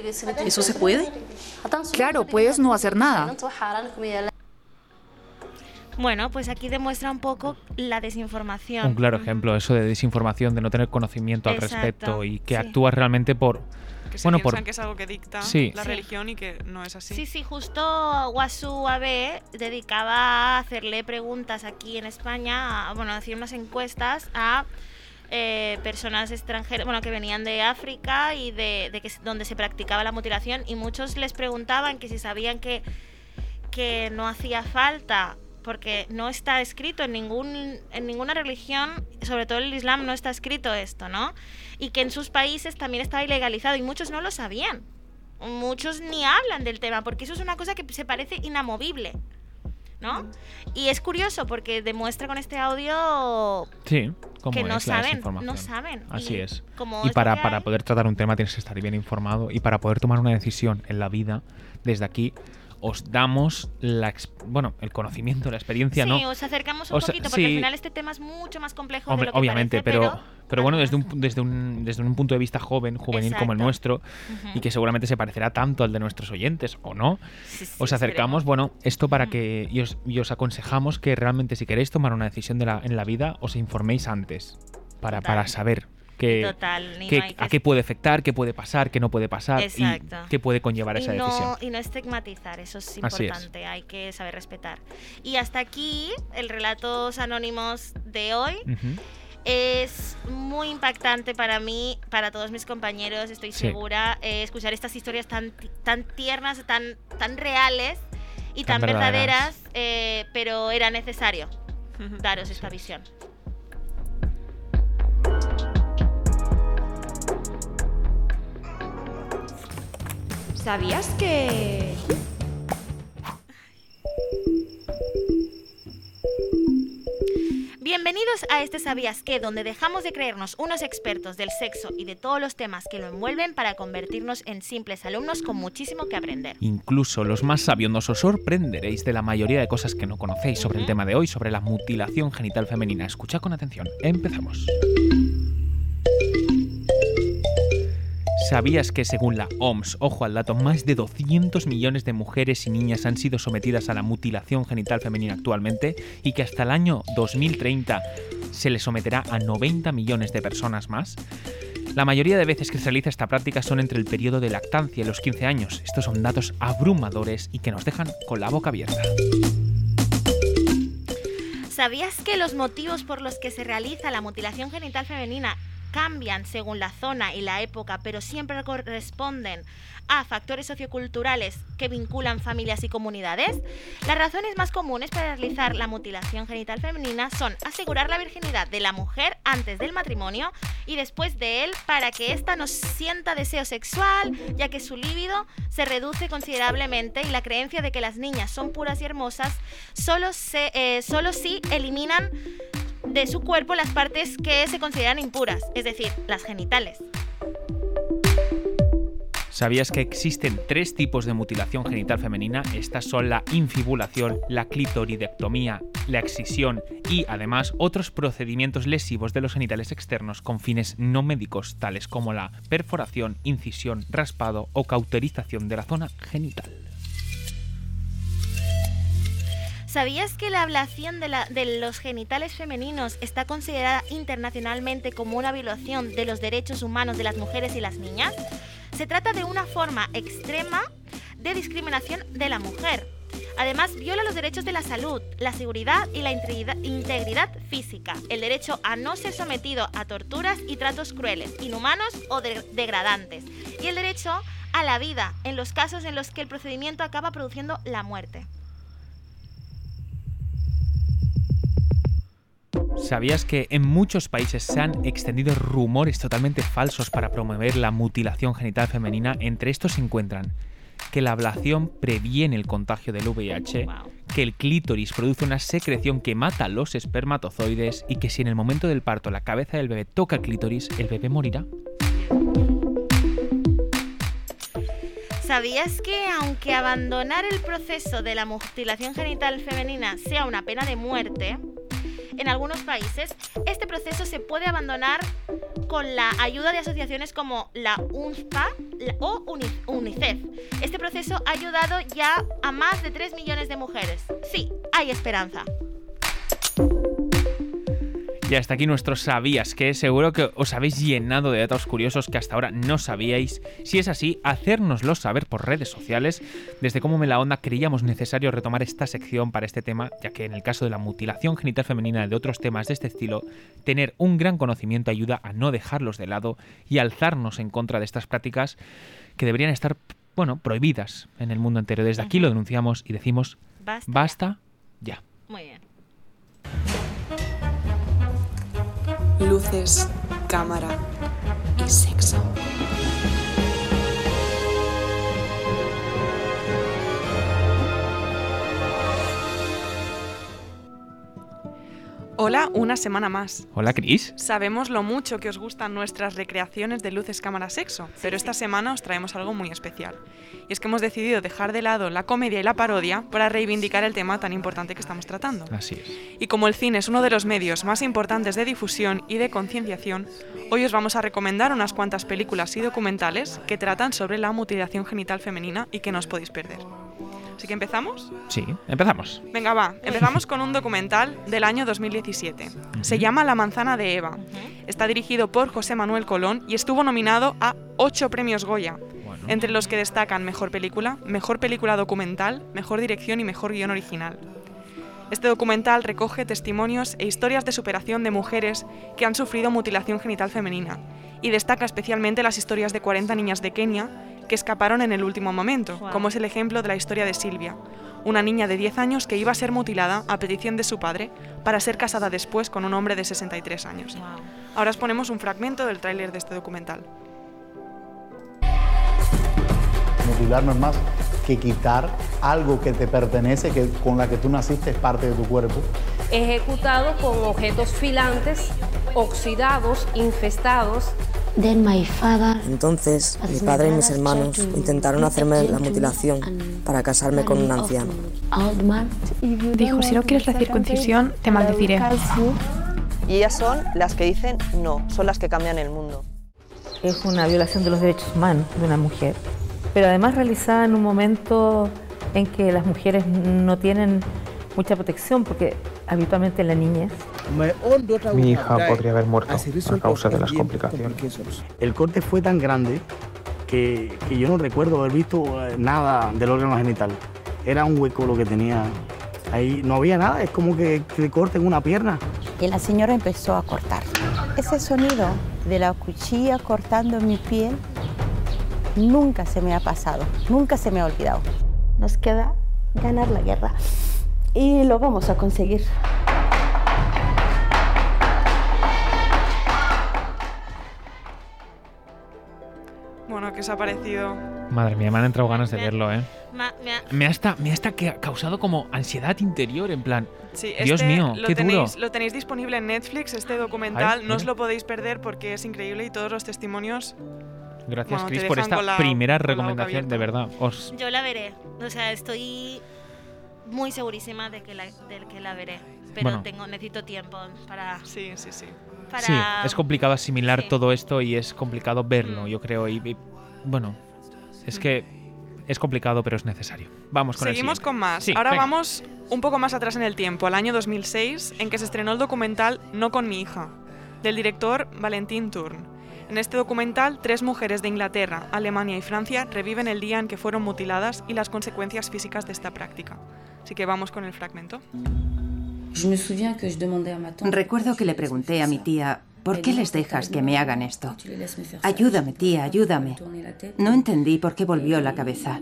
¿Eso se puede? Claro, puedes no hacer nada. Bueno, pues aquí demuestra un poco la desinformación. Un claro ejemplo, eso de desinformación, de no tener conocimiento al respecto y que actúas realmente por... Que se bueno, por... que es algo que dicta la religión y que no es así. Sí, sí, justo Wasu Abe dedicaba a hacerle preguntas aquí en España, bueno, a hacer unas encuestas a eh, personas extranjeras, bueno, que venían de África y de, que, donde se practicaba la mutilación y muchos les preguntaban que si sabían que, que no hacía falta porque no está escrito en ningún en ninguna religión, sobre todo en el Islam no está escrito esto, ¿no? Y que en sus países también estaba ilegalizado y muchos no lo sabían. Muchos ni hablan del tema porque eso es una cosa que se parece inamovible. ¿No? Y es curioso porque demuestra con este audio sí, que no saben, no saben. Así es. y para, para poder tratar un tema tienes que estar bien informado y para poder tomar una decisión en la vida desde aquí os damos la bueno el conocimiento, la experiencia, ¿no? Sí, os acercamos un poquito, porque al final este tema es mucho más complejo de lo que obviamente, parece, pero, pero, bueno, desde un, desde, un, desde un punto de vista joven, juvenil como el nuestro, y que seguramente se parecerá tanto al de nuestros oyentes, ¿o no? os acercamos, bueno, esto para que, y os, y os, aconsejamos que realmente si queréis tomar una decisión de la, en la vida, os informéis antes, para, para saber a qué puede afectar, qué puede pasar, qué no puede pasar y qué puede conllevar esa decisión. Y no estigmatizar, eso es importante, hay que saber respetar. Y hasta aquí el Relatos Anónimos de hoy. Es muy impactante para mí, para todos mis compañeros, estoy segura, eh, escuchar estas historias tan, tan tiernas, tan, tan reales y tan, verdaderas, eh, pero era necesario daros esta visión. ¿Sabías que...? Bienvenidos a este Sabías que, donde dejamos de creernos unos expertos del sexo y de todos los temas que lo envuelven para convertirnos en simples alumnos con muchísimo que aprender. Incluso los más sabiondos os sorprenderéis de la mayoría de cosas que no conocéis sobre el tema de hoy, sobre la mutilación genital femenina. Escucha con atención. Empezamos. ¿Sabías que según la OMS, ojo al dato, más de 200 millones de mujeres y niñas han sido sometidas a la mutilación genital femenina actualmente y que hasta el año 2030 se le someterá a 90 millones de personas más? La mayoría de veces que se realiza esta práctica son entre el periodo de lactancia y los 15 años. Estos son datos abrumadores y que nos dejan con la boca abierta. ¿Sabías que los motivos por los que se realiza la mutilación genital femenina cambian según la zona y la época, pero siempre corresponden a factores socioculturales que vinculan familias y comunidades, las razones más comunes para realizar la mutilación genital femenina son asegurar la virginidad de la mujer antes del matrimonio y después de él para que ésta no sienta deseo sexual, ya que su líbido se reduce considerablemente y la creencia de que las niñas son puras y hermosas solo, se, eh, solo si eliminan de su cuerpo las partes que se consideran impuras, es decir, las genitales. ¿Sabías que existen tres tipos de mutilación genital femenina? Estas son la infibulación, la clitoridectomía, la excisión y además otros procedimientos lesivos de los genitales externos con fines no médicos tales como la perforación, incisión, raspado o cauterización de la zona genital. ¿Sabías que la ablación de, los genitales femeninos está considerada internacionalmente como una violación de los derechos humanos de las mujeres y las niñas? Se trata de una forma extrema de discriminación de la mujer. Además, viola los derechos de la salud, la seguridad y la integridad física, el derecho a no ser sometido a torturas y tratos crueles, inhumanos o degradantes, y el derecho a la vida en los casos en los que el procedimiento acaba produciendo la muerte. ¿Sabías que en muchos países se han extendido rumores totalmente falsos para promover la mutilación genital femenina? Entre estos se encuentran que la ablación previene el contagio del VIH, que el clítoris produce una secreción que mata los espermatozoides y que si en el momento del parto la cabeza del bebé toca el clítoris, el bebé morirá. ¿Sabías que aunque abandonar el proceso de la mutilación genital femenina sea una pena de muerte, en algunos países, este proceso se puede abandonar con la ayuda de asociaciones como la UNFPA o UNICEF. Este proceso ha ayudado ya a más de 3 millones de mujeres. Sí, hay esperanza. Y hasta aquí nuestros sabías, que seguro que os habéis llenado de datos curiosos que hasta ahora no sabíais. Si es así, hacérnoslo saber por redes sociales. Desde cómo me la onda creíamos necesario retomar esta sección para este tema, ya que en el caso de la mutilación genital femenina y de otros temas de este estilo, tener un gran conocimiento ayuda a no dejarlos de lado y alzarnos en contra de estas prácticas que deberían estar, bueno, prohibidas en el mundo entero. Desde aquí lo denunciamos y decimos basta, basta ya. Muy bien. Luces, cámara y sexo. Hola, una semana más. Hola, Cris. Sabemos lo mucho que os gustan nuestras recreaciones de luces, cámara, sexo, pero esta semana os traemos algo muy especial. Y es que hemos decidido dejar de lado la comedia y la parodia para reivindicar el tema tan importante que estamos tratando. Así es. Y como el cine es uno de los medios más importantes de difusión y de concienciación, hoy os vamos a recomendar unas cuantas películas y documentales que tratan sobre la mutilación genital femenina y que no os podéis perder. Así que empezamos. Sí, empezamos. Venga, va. Empezamos con un documental del año 2017. Se llama La manzana de Eva. Está dirigido por José Manuel Colón y estuvo nominado a ocho premios Goya, entre los que destacan Mejor Película, Mejor Película Documental, Mejor Dirección y Mejor Guión Original. Este documental recoge testimonios e historias de superación de mujeres que han sufrido mutilación genital femenina y destaca especialmente las historias de 40 niñas de Kenia que escaparon en el último momento, como es el ejemplo de la historia de Silvia, una niña de 10 años que iba a ser mutilada a petición de su padre para ser casada después con un hombre de 63 años. Ahora os ponemos un fragmento del tráiler de este documental. Mutilar no es más que quitar algo que te pertenece, que con la que tú naciste es parte de tu cuerpo. Ejecutado con objetos filantes, oxidados, infestados entonces, mi padre y mis hermanos intentaron hacerme la mutilación para casarme con un anciano. Dijo, si no quieres la circuncisión, te maldeciré. Y ellas son las que dicen no, son las que cambian el mundo. Es una violación de los derechos humanos de una mujer, pero además realizada en un momento en que las mujeres no tienen mucha protección, porque habitualmente en la niñez mi hija podría haber muerto a causa de las complicaciones. El corte fue tan grande que, que yo no recuerdo haber visto eh, nada del órgano genital. Era un hueco lo que tenía. Ahí no había nada, es como que, que corten una pierna. Y la señora empezó a cortar. Ese sonido de la cuchilla cortando mi piel nunca se me ha pasado, nunca se me ha olvidado. Nos queda ganar la guerra y lo vamos a conseguir. Bueno, ¿qué os ha parecido? Madre mía, me han entrado ganas de verlo, ¿eh? Me ha, hasta, me ha hasta causado como ansiedad interior, en plan. Dios este mío, lo qué tenéis, Lo tenéis disponible en Netflix, este documental. no os lo podéis perder porque es increíble y todos los testimonios. Gracias, Chris, por esta primera recomendación, de verdad. Os... Yo la veré. O sea, estoy muy segurísima de que la, de que la veré. Pero tengo, necesito tiempo para. Sí, sí, sí. Sí, es complicado asimilar todo esto y es complicado verlo, mm. yo creo. Y, bueno, es que es complicado, pero es necesario. Vamos con Seguimos con más. Ahora vamos un poco más atrás en el tiempo, al año 2006, en que se estrenó el documental No con mi hija, del director Valentín Turn. En este documental, tres mujeres de Inglaterra, Alemania y Francia reviven el día en que fueron mutiladas y las consecuencias físicas de esta práctica. Así que vamos con el fragmento. Recuerdo que le pregunté a mi tía, ¿por qué les dejas que me hagan esto? Ayúdame, tía, ayúdame. No entendí por qué volvió la cabeza.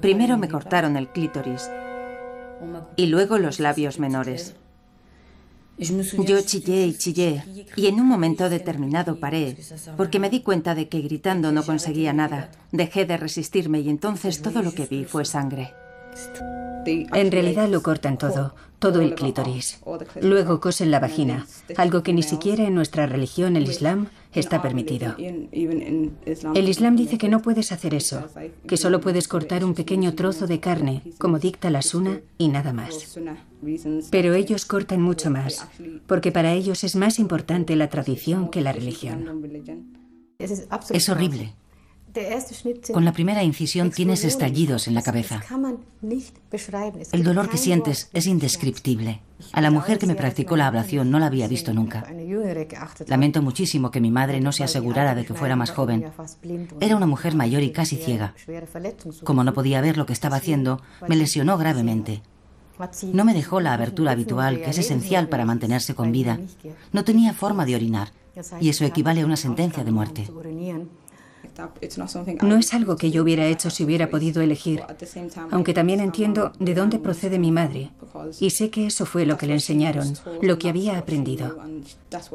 Primero me cortaron el clítoris y luego los labios menores. Yo chillé y chillé y en un momento determinado paré porque me di cuenta de que gritando no conseguía nada. Dejé de resistirme y entonces todo lo que vi fue sangre. En realidad lo cortan todo, todo el clítoris. Luego cosen la vagina, algo que ni siquiera en nuestra religión, el Islam, está permitido. El Islam dice que no puedes hacer eso, que solo puedes cortar un pequeño trozo de carne, como dicta la suna, y nada más. Pero ellos cortan mucho más, porque para ellos es más importante la tradición que la religión. Es horrible. Con la primera incisión tienes estallidos en la cabeza. El dolor que sientes es indescriptible. A la mujer que me practicó la ablación no la había visto nunca. Lamento muchísimo que mi madre no se asegurara de que fuera más joven. Era una mujer mayor y casi ciega. Como no podía ver lo que estaba haciendo, me lesionó gravemente. No me dejó la abertura habitual, que es esencial para mantenerse con vida. No tenía forma de orinar, y eso equivale a una sentencia de muerte. No es algo que yo hubiera hecho si hubiera podido elegir, aunque también entiendo de dónde procede mi madre y sé que eso fue lo que le enseñaron, lo que había aprendido.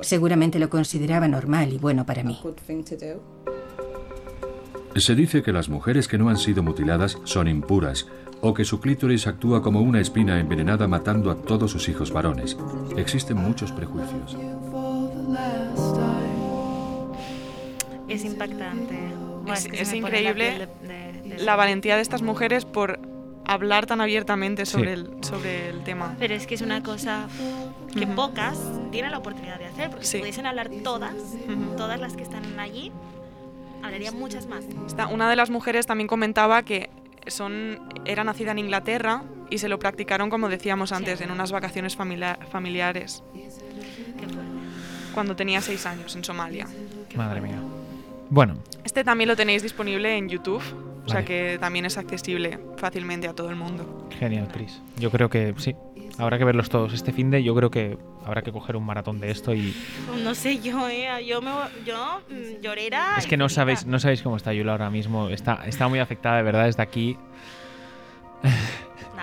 Seguramente lo consideraba normal y bueno para mí. Se dice que las mujeres que no han sido mutiladas son impuras, o que su clítoris actúa como una espina envenenada matando a todos sus hijos varones. Existen muchos prejuicios. Es impactante. Es, increíble la valentía de estas mujeres por hablar tan abiertamente sobre, el, sobre el tema. Pero es que es una cosa que pocas tienen la oportunidad de hacer, porque si pudiesen hablar todas, todas las que están allí, hablarían muchas más. una de las mujeres también comentaba que son, era nacida en Inglaterra y se lo practicaron, como decíamos antes, en unas vacaciones familiares. Cuando tenía seis años en Somalia. Madre mía. Bueno. Este también lo tenéis disponible en YouTube. O sea que también es accesible fácilmente a todo el mundo. Genial, Chris. Yo creo que sí. Habrá que verlos todos este fin de. Yo creo que habrá que coger un maratón de esto y. No sé yo, eh. Yo, me, yo mm, llorera. Es que no sabéis, no sabéis cómo está Yula ahora mismo. Está, está muy afectada, de verdad, desde aquí.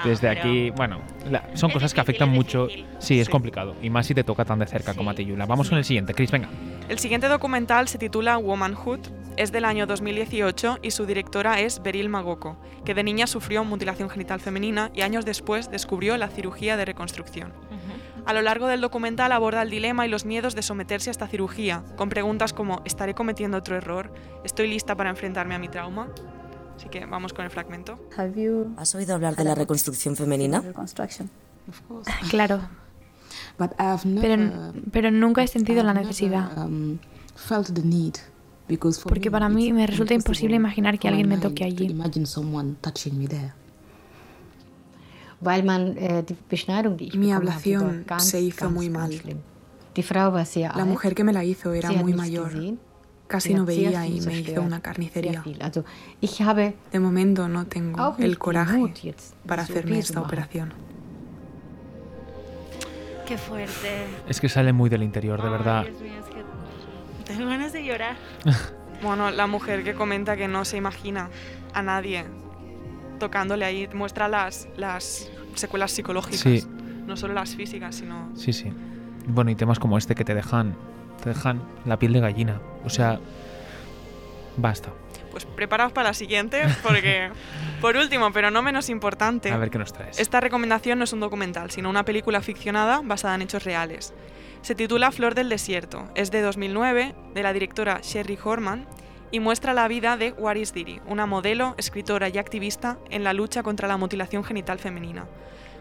Desde aquí, bueno, son cosas que afectan mucho. Sí, es complicado. Y más si te toca tan de cerca como a ti, Yula. Vamos con el siguiente, Chris, venga. El siguiente documental se titula Womanhood, es del año 2018 y su directora es Beryl Magoko, que de niña sufrió mutilación genital femenina y años después descubrió la cirugía de reconstrucción. A lo largo del documental aborda el dilema y los miedos de someterse a esta cirugía, con preguntas como ¿estaré cometiendo otro error? ¿Estoy lista para enfrentarme a mi trauma? Así que vamos con el fragmento. ¿Has oído hablar de la reconstrucción femenina? (laughs) Claro, pero, pero nunca he sentido la necesidad. Um, Porque para mí me resulta imposible imaginar que alguien me toque allí. Mi ablación se hizo muy mal. La mujer que me la hizo era muy mayor. Casi no veía y me hizo una carnicería. De momento no tengo el coraje para hacerme esta operación. Qué fuerte. Es que sale muy del interior, de verdad. Dios mío, es que (laughs) tengo ganas de llorar. (laughs) bueno, la mujer que comenta que no se imagina a nadie tocándole ahí muestra las, las secuelas psicológicas. Sí. No solo las físicas, sino... Sí, sí. Bueno, y temas como este que te dejan, te dejan la piel de gallina. O sea, basta. Pues preparaos para la siguiente, porque (laughs) por último, pero no menos importante, a ver qué nos traes. Esta recomendación no es un documental, sino una película ficcionada basada en hechos reales. Se titula Flor del Desierto, es de 2009, de la directora Sherry Horman, y muestra la vida de Waris Diri, una modelo, escritora y activista en la lucha contra la mutilación genital femenina.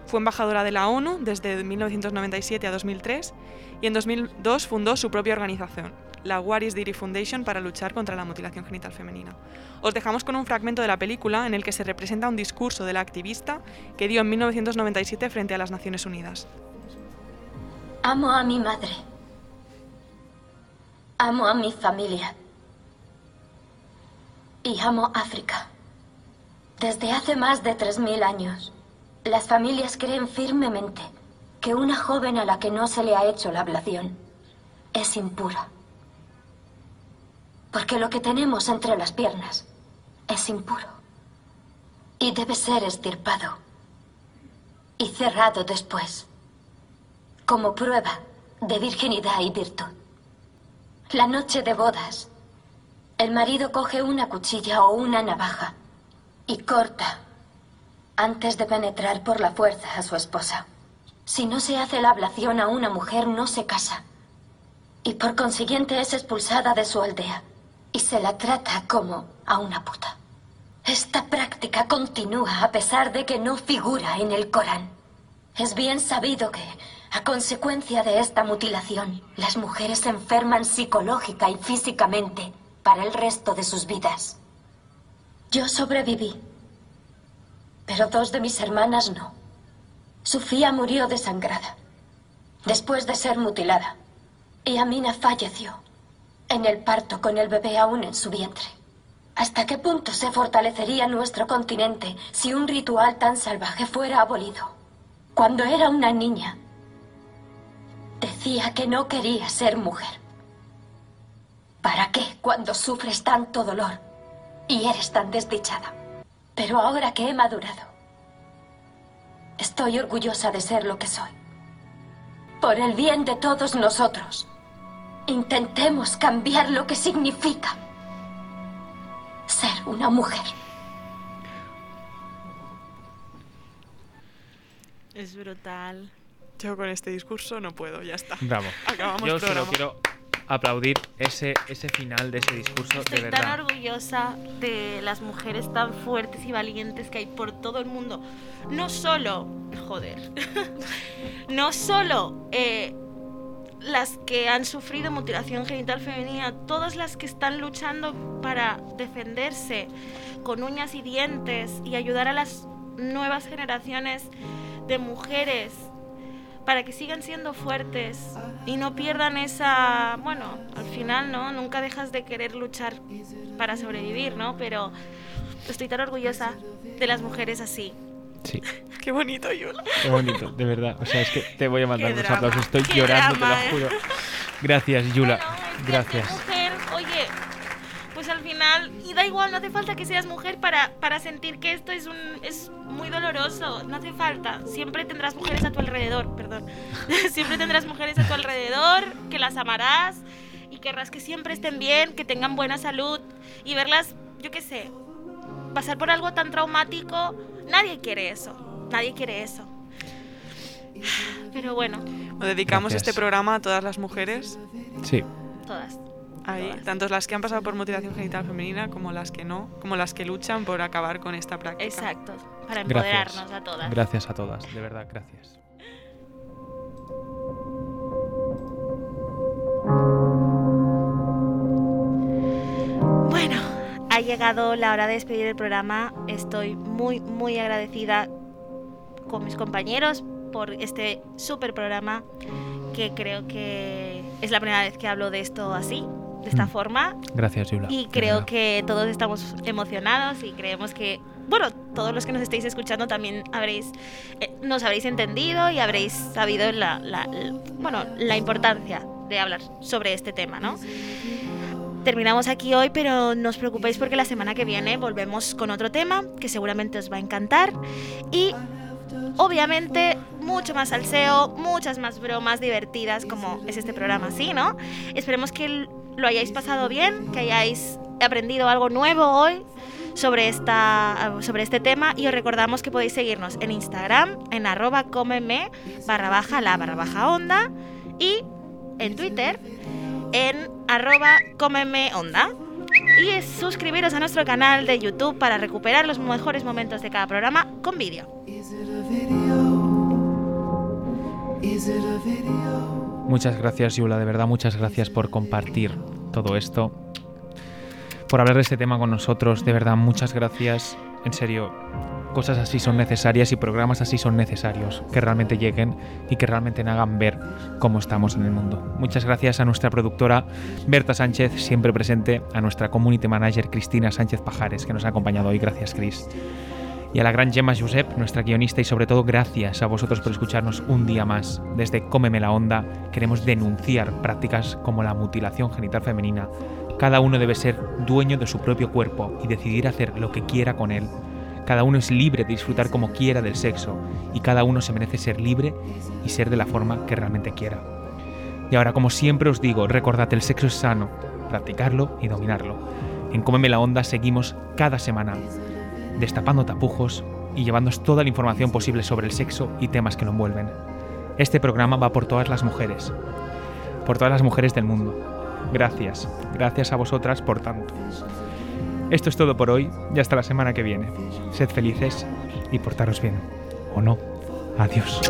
Fue embajadora de la ONU desde 1997 a 2003 y en 2002 fundó su propia organización, la What is Diri Foundation para luchar contra la mutilación genital femenina. Os dejamos con un fragmento de la película en el que se representa un discurso de la activista que dio en 1997 frente a las Naciones Unidas. Amo a mi madre. Amo a mi familia. Y amo África. Desde hace más de 3.000 años, las familias creen firmemente que una joven a la que no se le ha hecho la ablación es impura. Porque lo que tenemos entre las piernas es impuro. Y debe ser estirpado. Y cerrado después. Como prueba de virginidad y virtud. La noche de bodas, el marido coge una cuchilla o una navaja y corta antes de penetrar por la fuerza a su esposa. Si no se hace la ablación a una mujer, no se casa. Y por consiguiente es expulsada de su aldea y se la trata como a una puta. Esta práctica continúa a pesar de que no figura en el Corán. Es bien sabido que, a consecuencia de esta mutilación, las mujeres se enferman psicológica y físicamente para el resto de sus vidas. Yo sobreviví, pero dos de mis hermanas no. Sofía murió desangrada, después de ser mutilada, y Amina falleció en el parto con el bebé aún en su vientre. ¿Hasta qué punto se fortalecería nuestro continente si un ritual tan salvaje fuera abolido? Cuando era una niña, decía que no quería ser mujer. ¿Para qué cuando sufres tanto dolor y eres tan desdichada? Pero ahora que he madurado, estoy orgullosa de ser lo que soy. Por el bien de todos nosotros. Intentemos cambiar lo que significa ser una mujer. Es brutal. Yo con este discurso no puedo, ya está. Bravo. Acabamos Yo solo quiero aplaudir ese, ese final de ese discurso Estoy de verdad. tan orgullosa de las mujeres tan fuertes y valientes que hay por todo el mundo. No solo, joder, (laughs) no solo eh, las que han sufrido mutilación genital femenina, todas las que están luchando para defenderse con uñas y dientes y ayudar a las nuevas generaciones de mujeres para que sigan siendo fuertes y no pierdan esa, bueno, al final, ¿no? Nunca dejas de querer luchar para sobrevivir, ¿no? Pero estoy tan orgullosa de las mujeres así. Sí. (laughs) Qué bonito, Yula. Qué bonito, de verdad. O sea, es que te voy a mandar los aplausos. Estoy llorando, te lo ¿eh? juro. Gracias, Yula. Gracias. Mujer, oye, y da igual, no hace falta que seas mujer para, para sentir que esto es un es muy doloroso, no hace falta. Siempre tendrás mujeres a tu alrededor, perdón. (laughs) siempre tendrás mujeres a tu alrededor que las amarás y querrás que siempre estén bien, que tengan buena salud y verlas, yo qué sé, pasar por algo tan traumático, nadie quiere eso. Nadie quiere eso. (sighs) Pero bueno. dedicamos Gracias. este programa a todas las mujeres. Sí. Todas. Ahí, tanto las que han pasado por mutilación genital femenina como las que no, como las que luchan por acabar con esta práctica. Exacto, para Gracias. empoderarnos a todas. Gracias a todas, de verdad, gracias. Bueno, ha llegado la hora de despedir el programa. Estoy muy, muy agradecida con mis compañeros por este súper programa que creo que es la primera vez que hablo de esto así, de esta Mm. forma. Gracias, Yula. Y creo que todos estamos emocionados y creemos que, bueno, todos los que nos estéis escuchando también habréis, eh, nos habréis entendido y habréis sabido la, la- la- bueno, la importancia de hablar sobre este tema, ¿no? Terminamos aquí hoy, pero no os preocupéis porque la semana que viene volvemos con otro tema que seguramente os va a encantar y obviamente mucho más salseo, muchas más bromas divertidas como es este programa, ¿sí, no? Esperemos que l- lo hayáis pasado bien, que hayáis aprendido algo nuevo hoy sobre, esta, sobre este tema. Y os recordamos que podéis seguirnos en Instagram en arroba barra baja la barra baja onda y en Twitter en arroba onda. Y suscribiros a nuestro canal de YouTube para recuperar los mejores momentos de cada programa con vídeo. Muchas gracias, Yula, de verdad, muchas gracias por compartir todo esto, por hablar de este tema con nosotros, de verdad, muchas gracias. En serio, cosas así son necesarias y programas así son necesarios, que realmente lleguen y que realmente hagan ver cómo estamos en el mundo. Muchas gracias a nuestra productora Berta Sánchez, siempre presente, a nuestra community manager Cristina Sánchez Pajares, que nos ha acompañado hoy. Gracias, Cris. Y a la gran Gemma Josep, nuestra guionista, y sobre todo gracias a vosotros por escucharnos un día más. Desde Cómeme la Onda queremos denunciar prácticas como la mutilación genital femenina. Cada uno debe ser dueño de su propio cuerpo y decidir hacer lo que quiera con él. Cada uno es libre de disfrutar como quiera del sexo y cada uno se merece ser libre y ser de la forma que realmente quiera. Y ahora, como siempre os digo, recordad, el sexo es sano, practicarlo y dominarlo. En Cómeme la Onda seguimos cada semana destapando tapujos y llevándoos toda la información posible sobre el sexo y temas que lo envuelven. Este programa va por todas las mujeres, por todas las mujeres del mundo. Gracias, gracias a vosotras por tanto. Esto es todo por hoy y hasta la semana que viene. Sed felices y portaros bien. ¿O no? Adiós.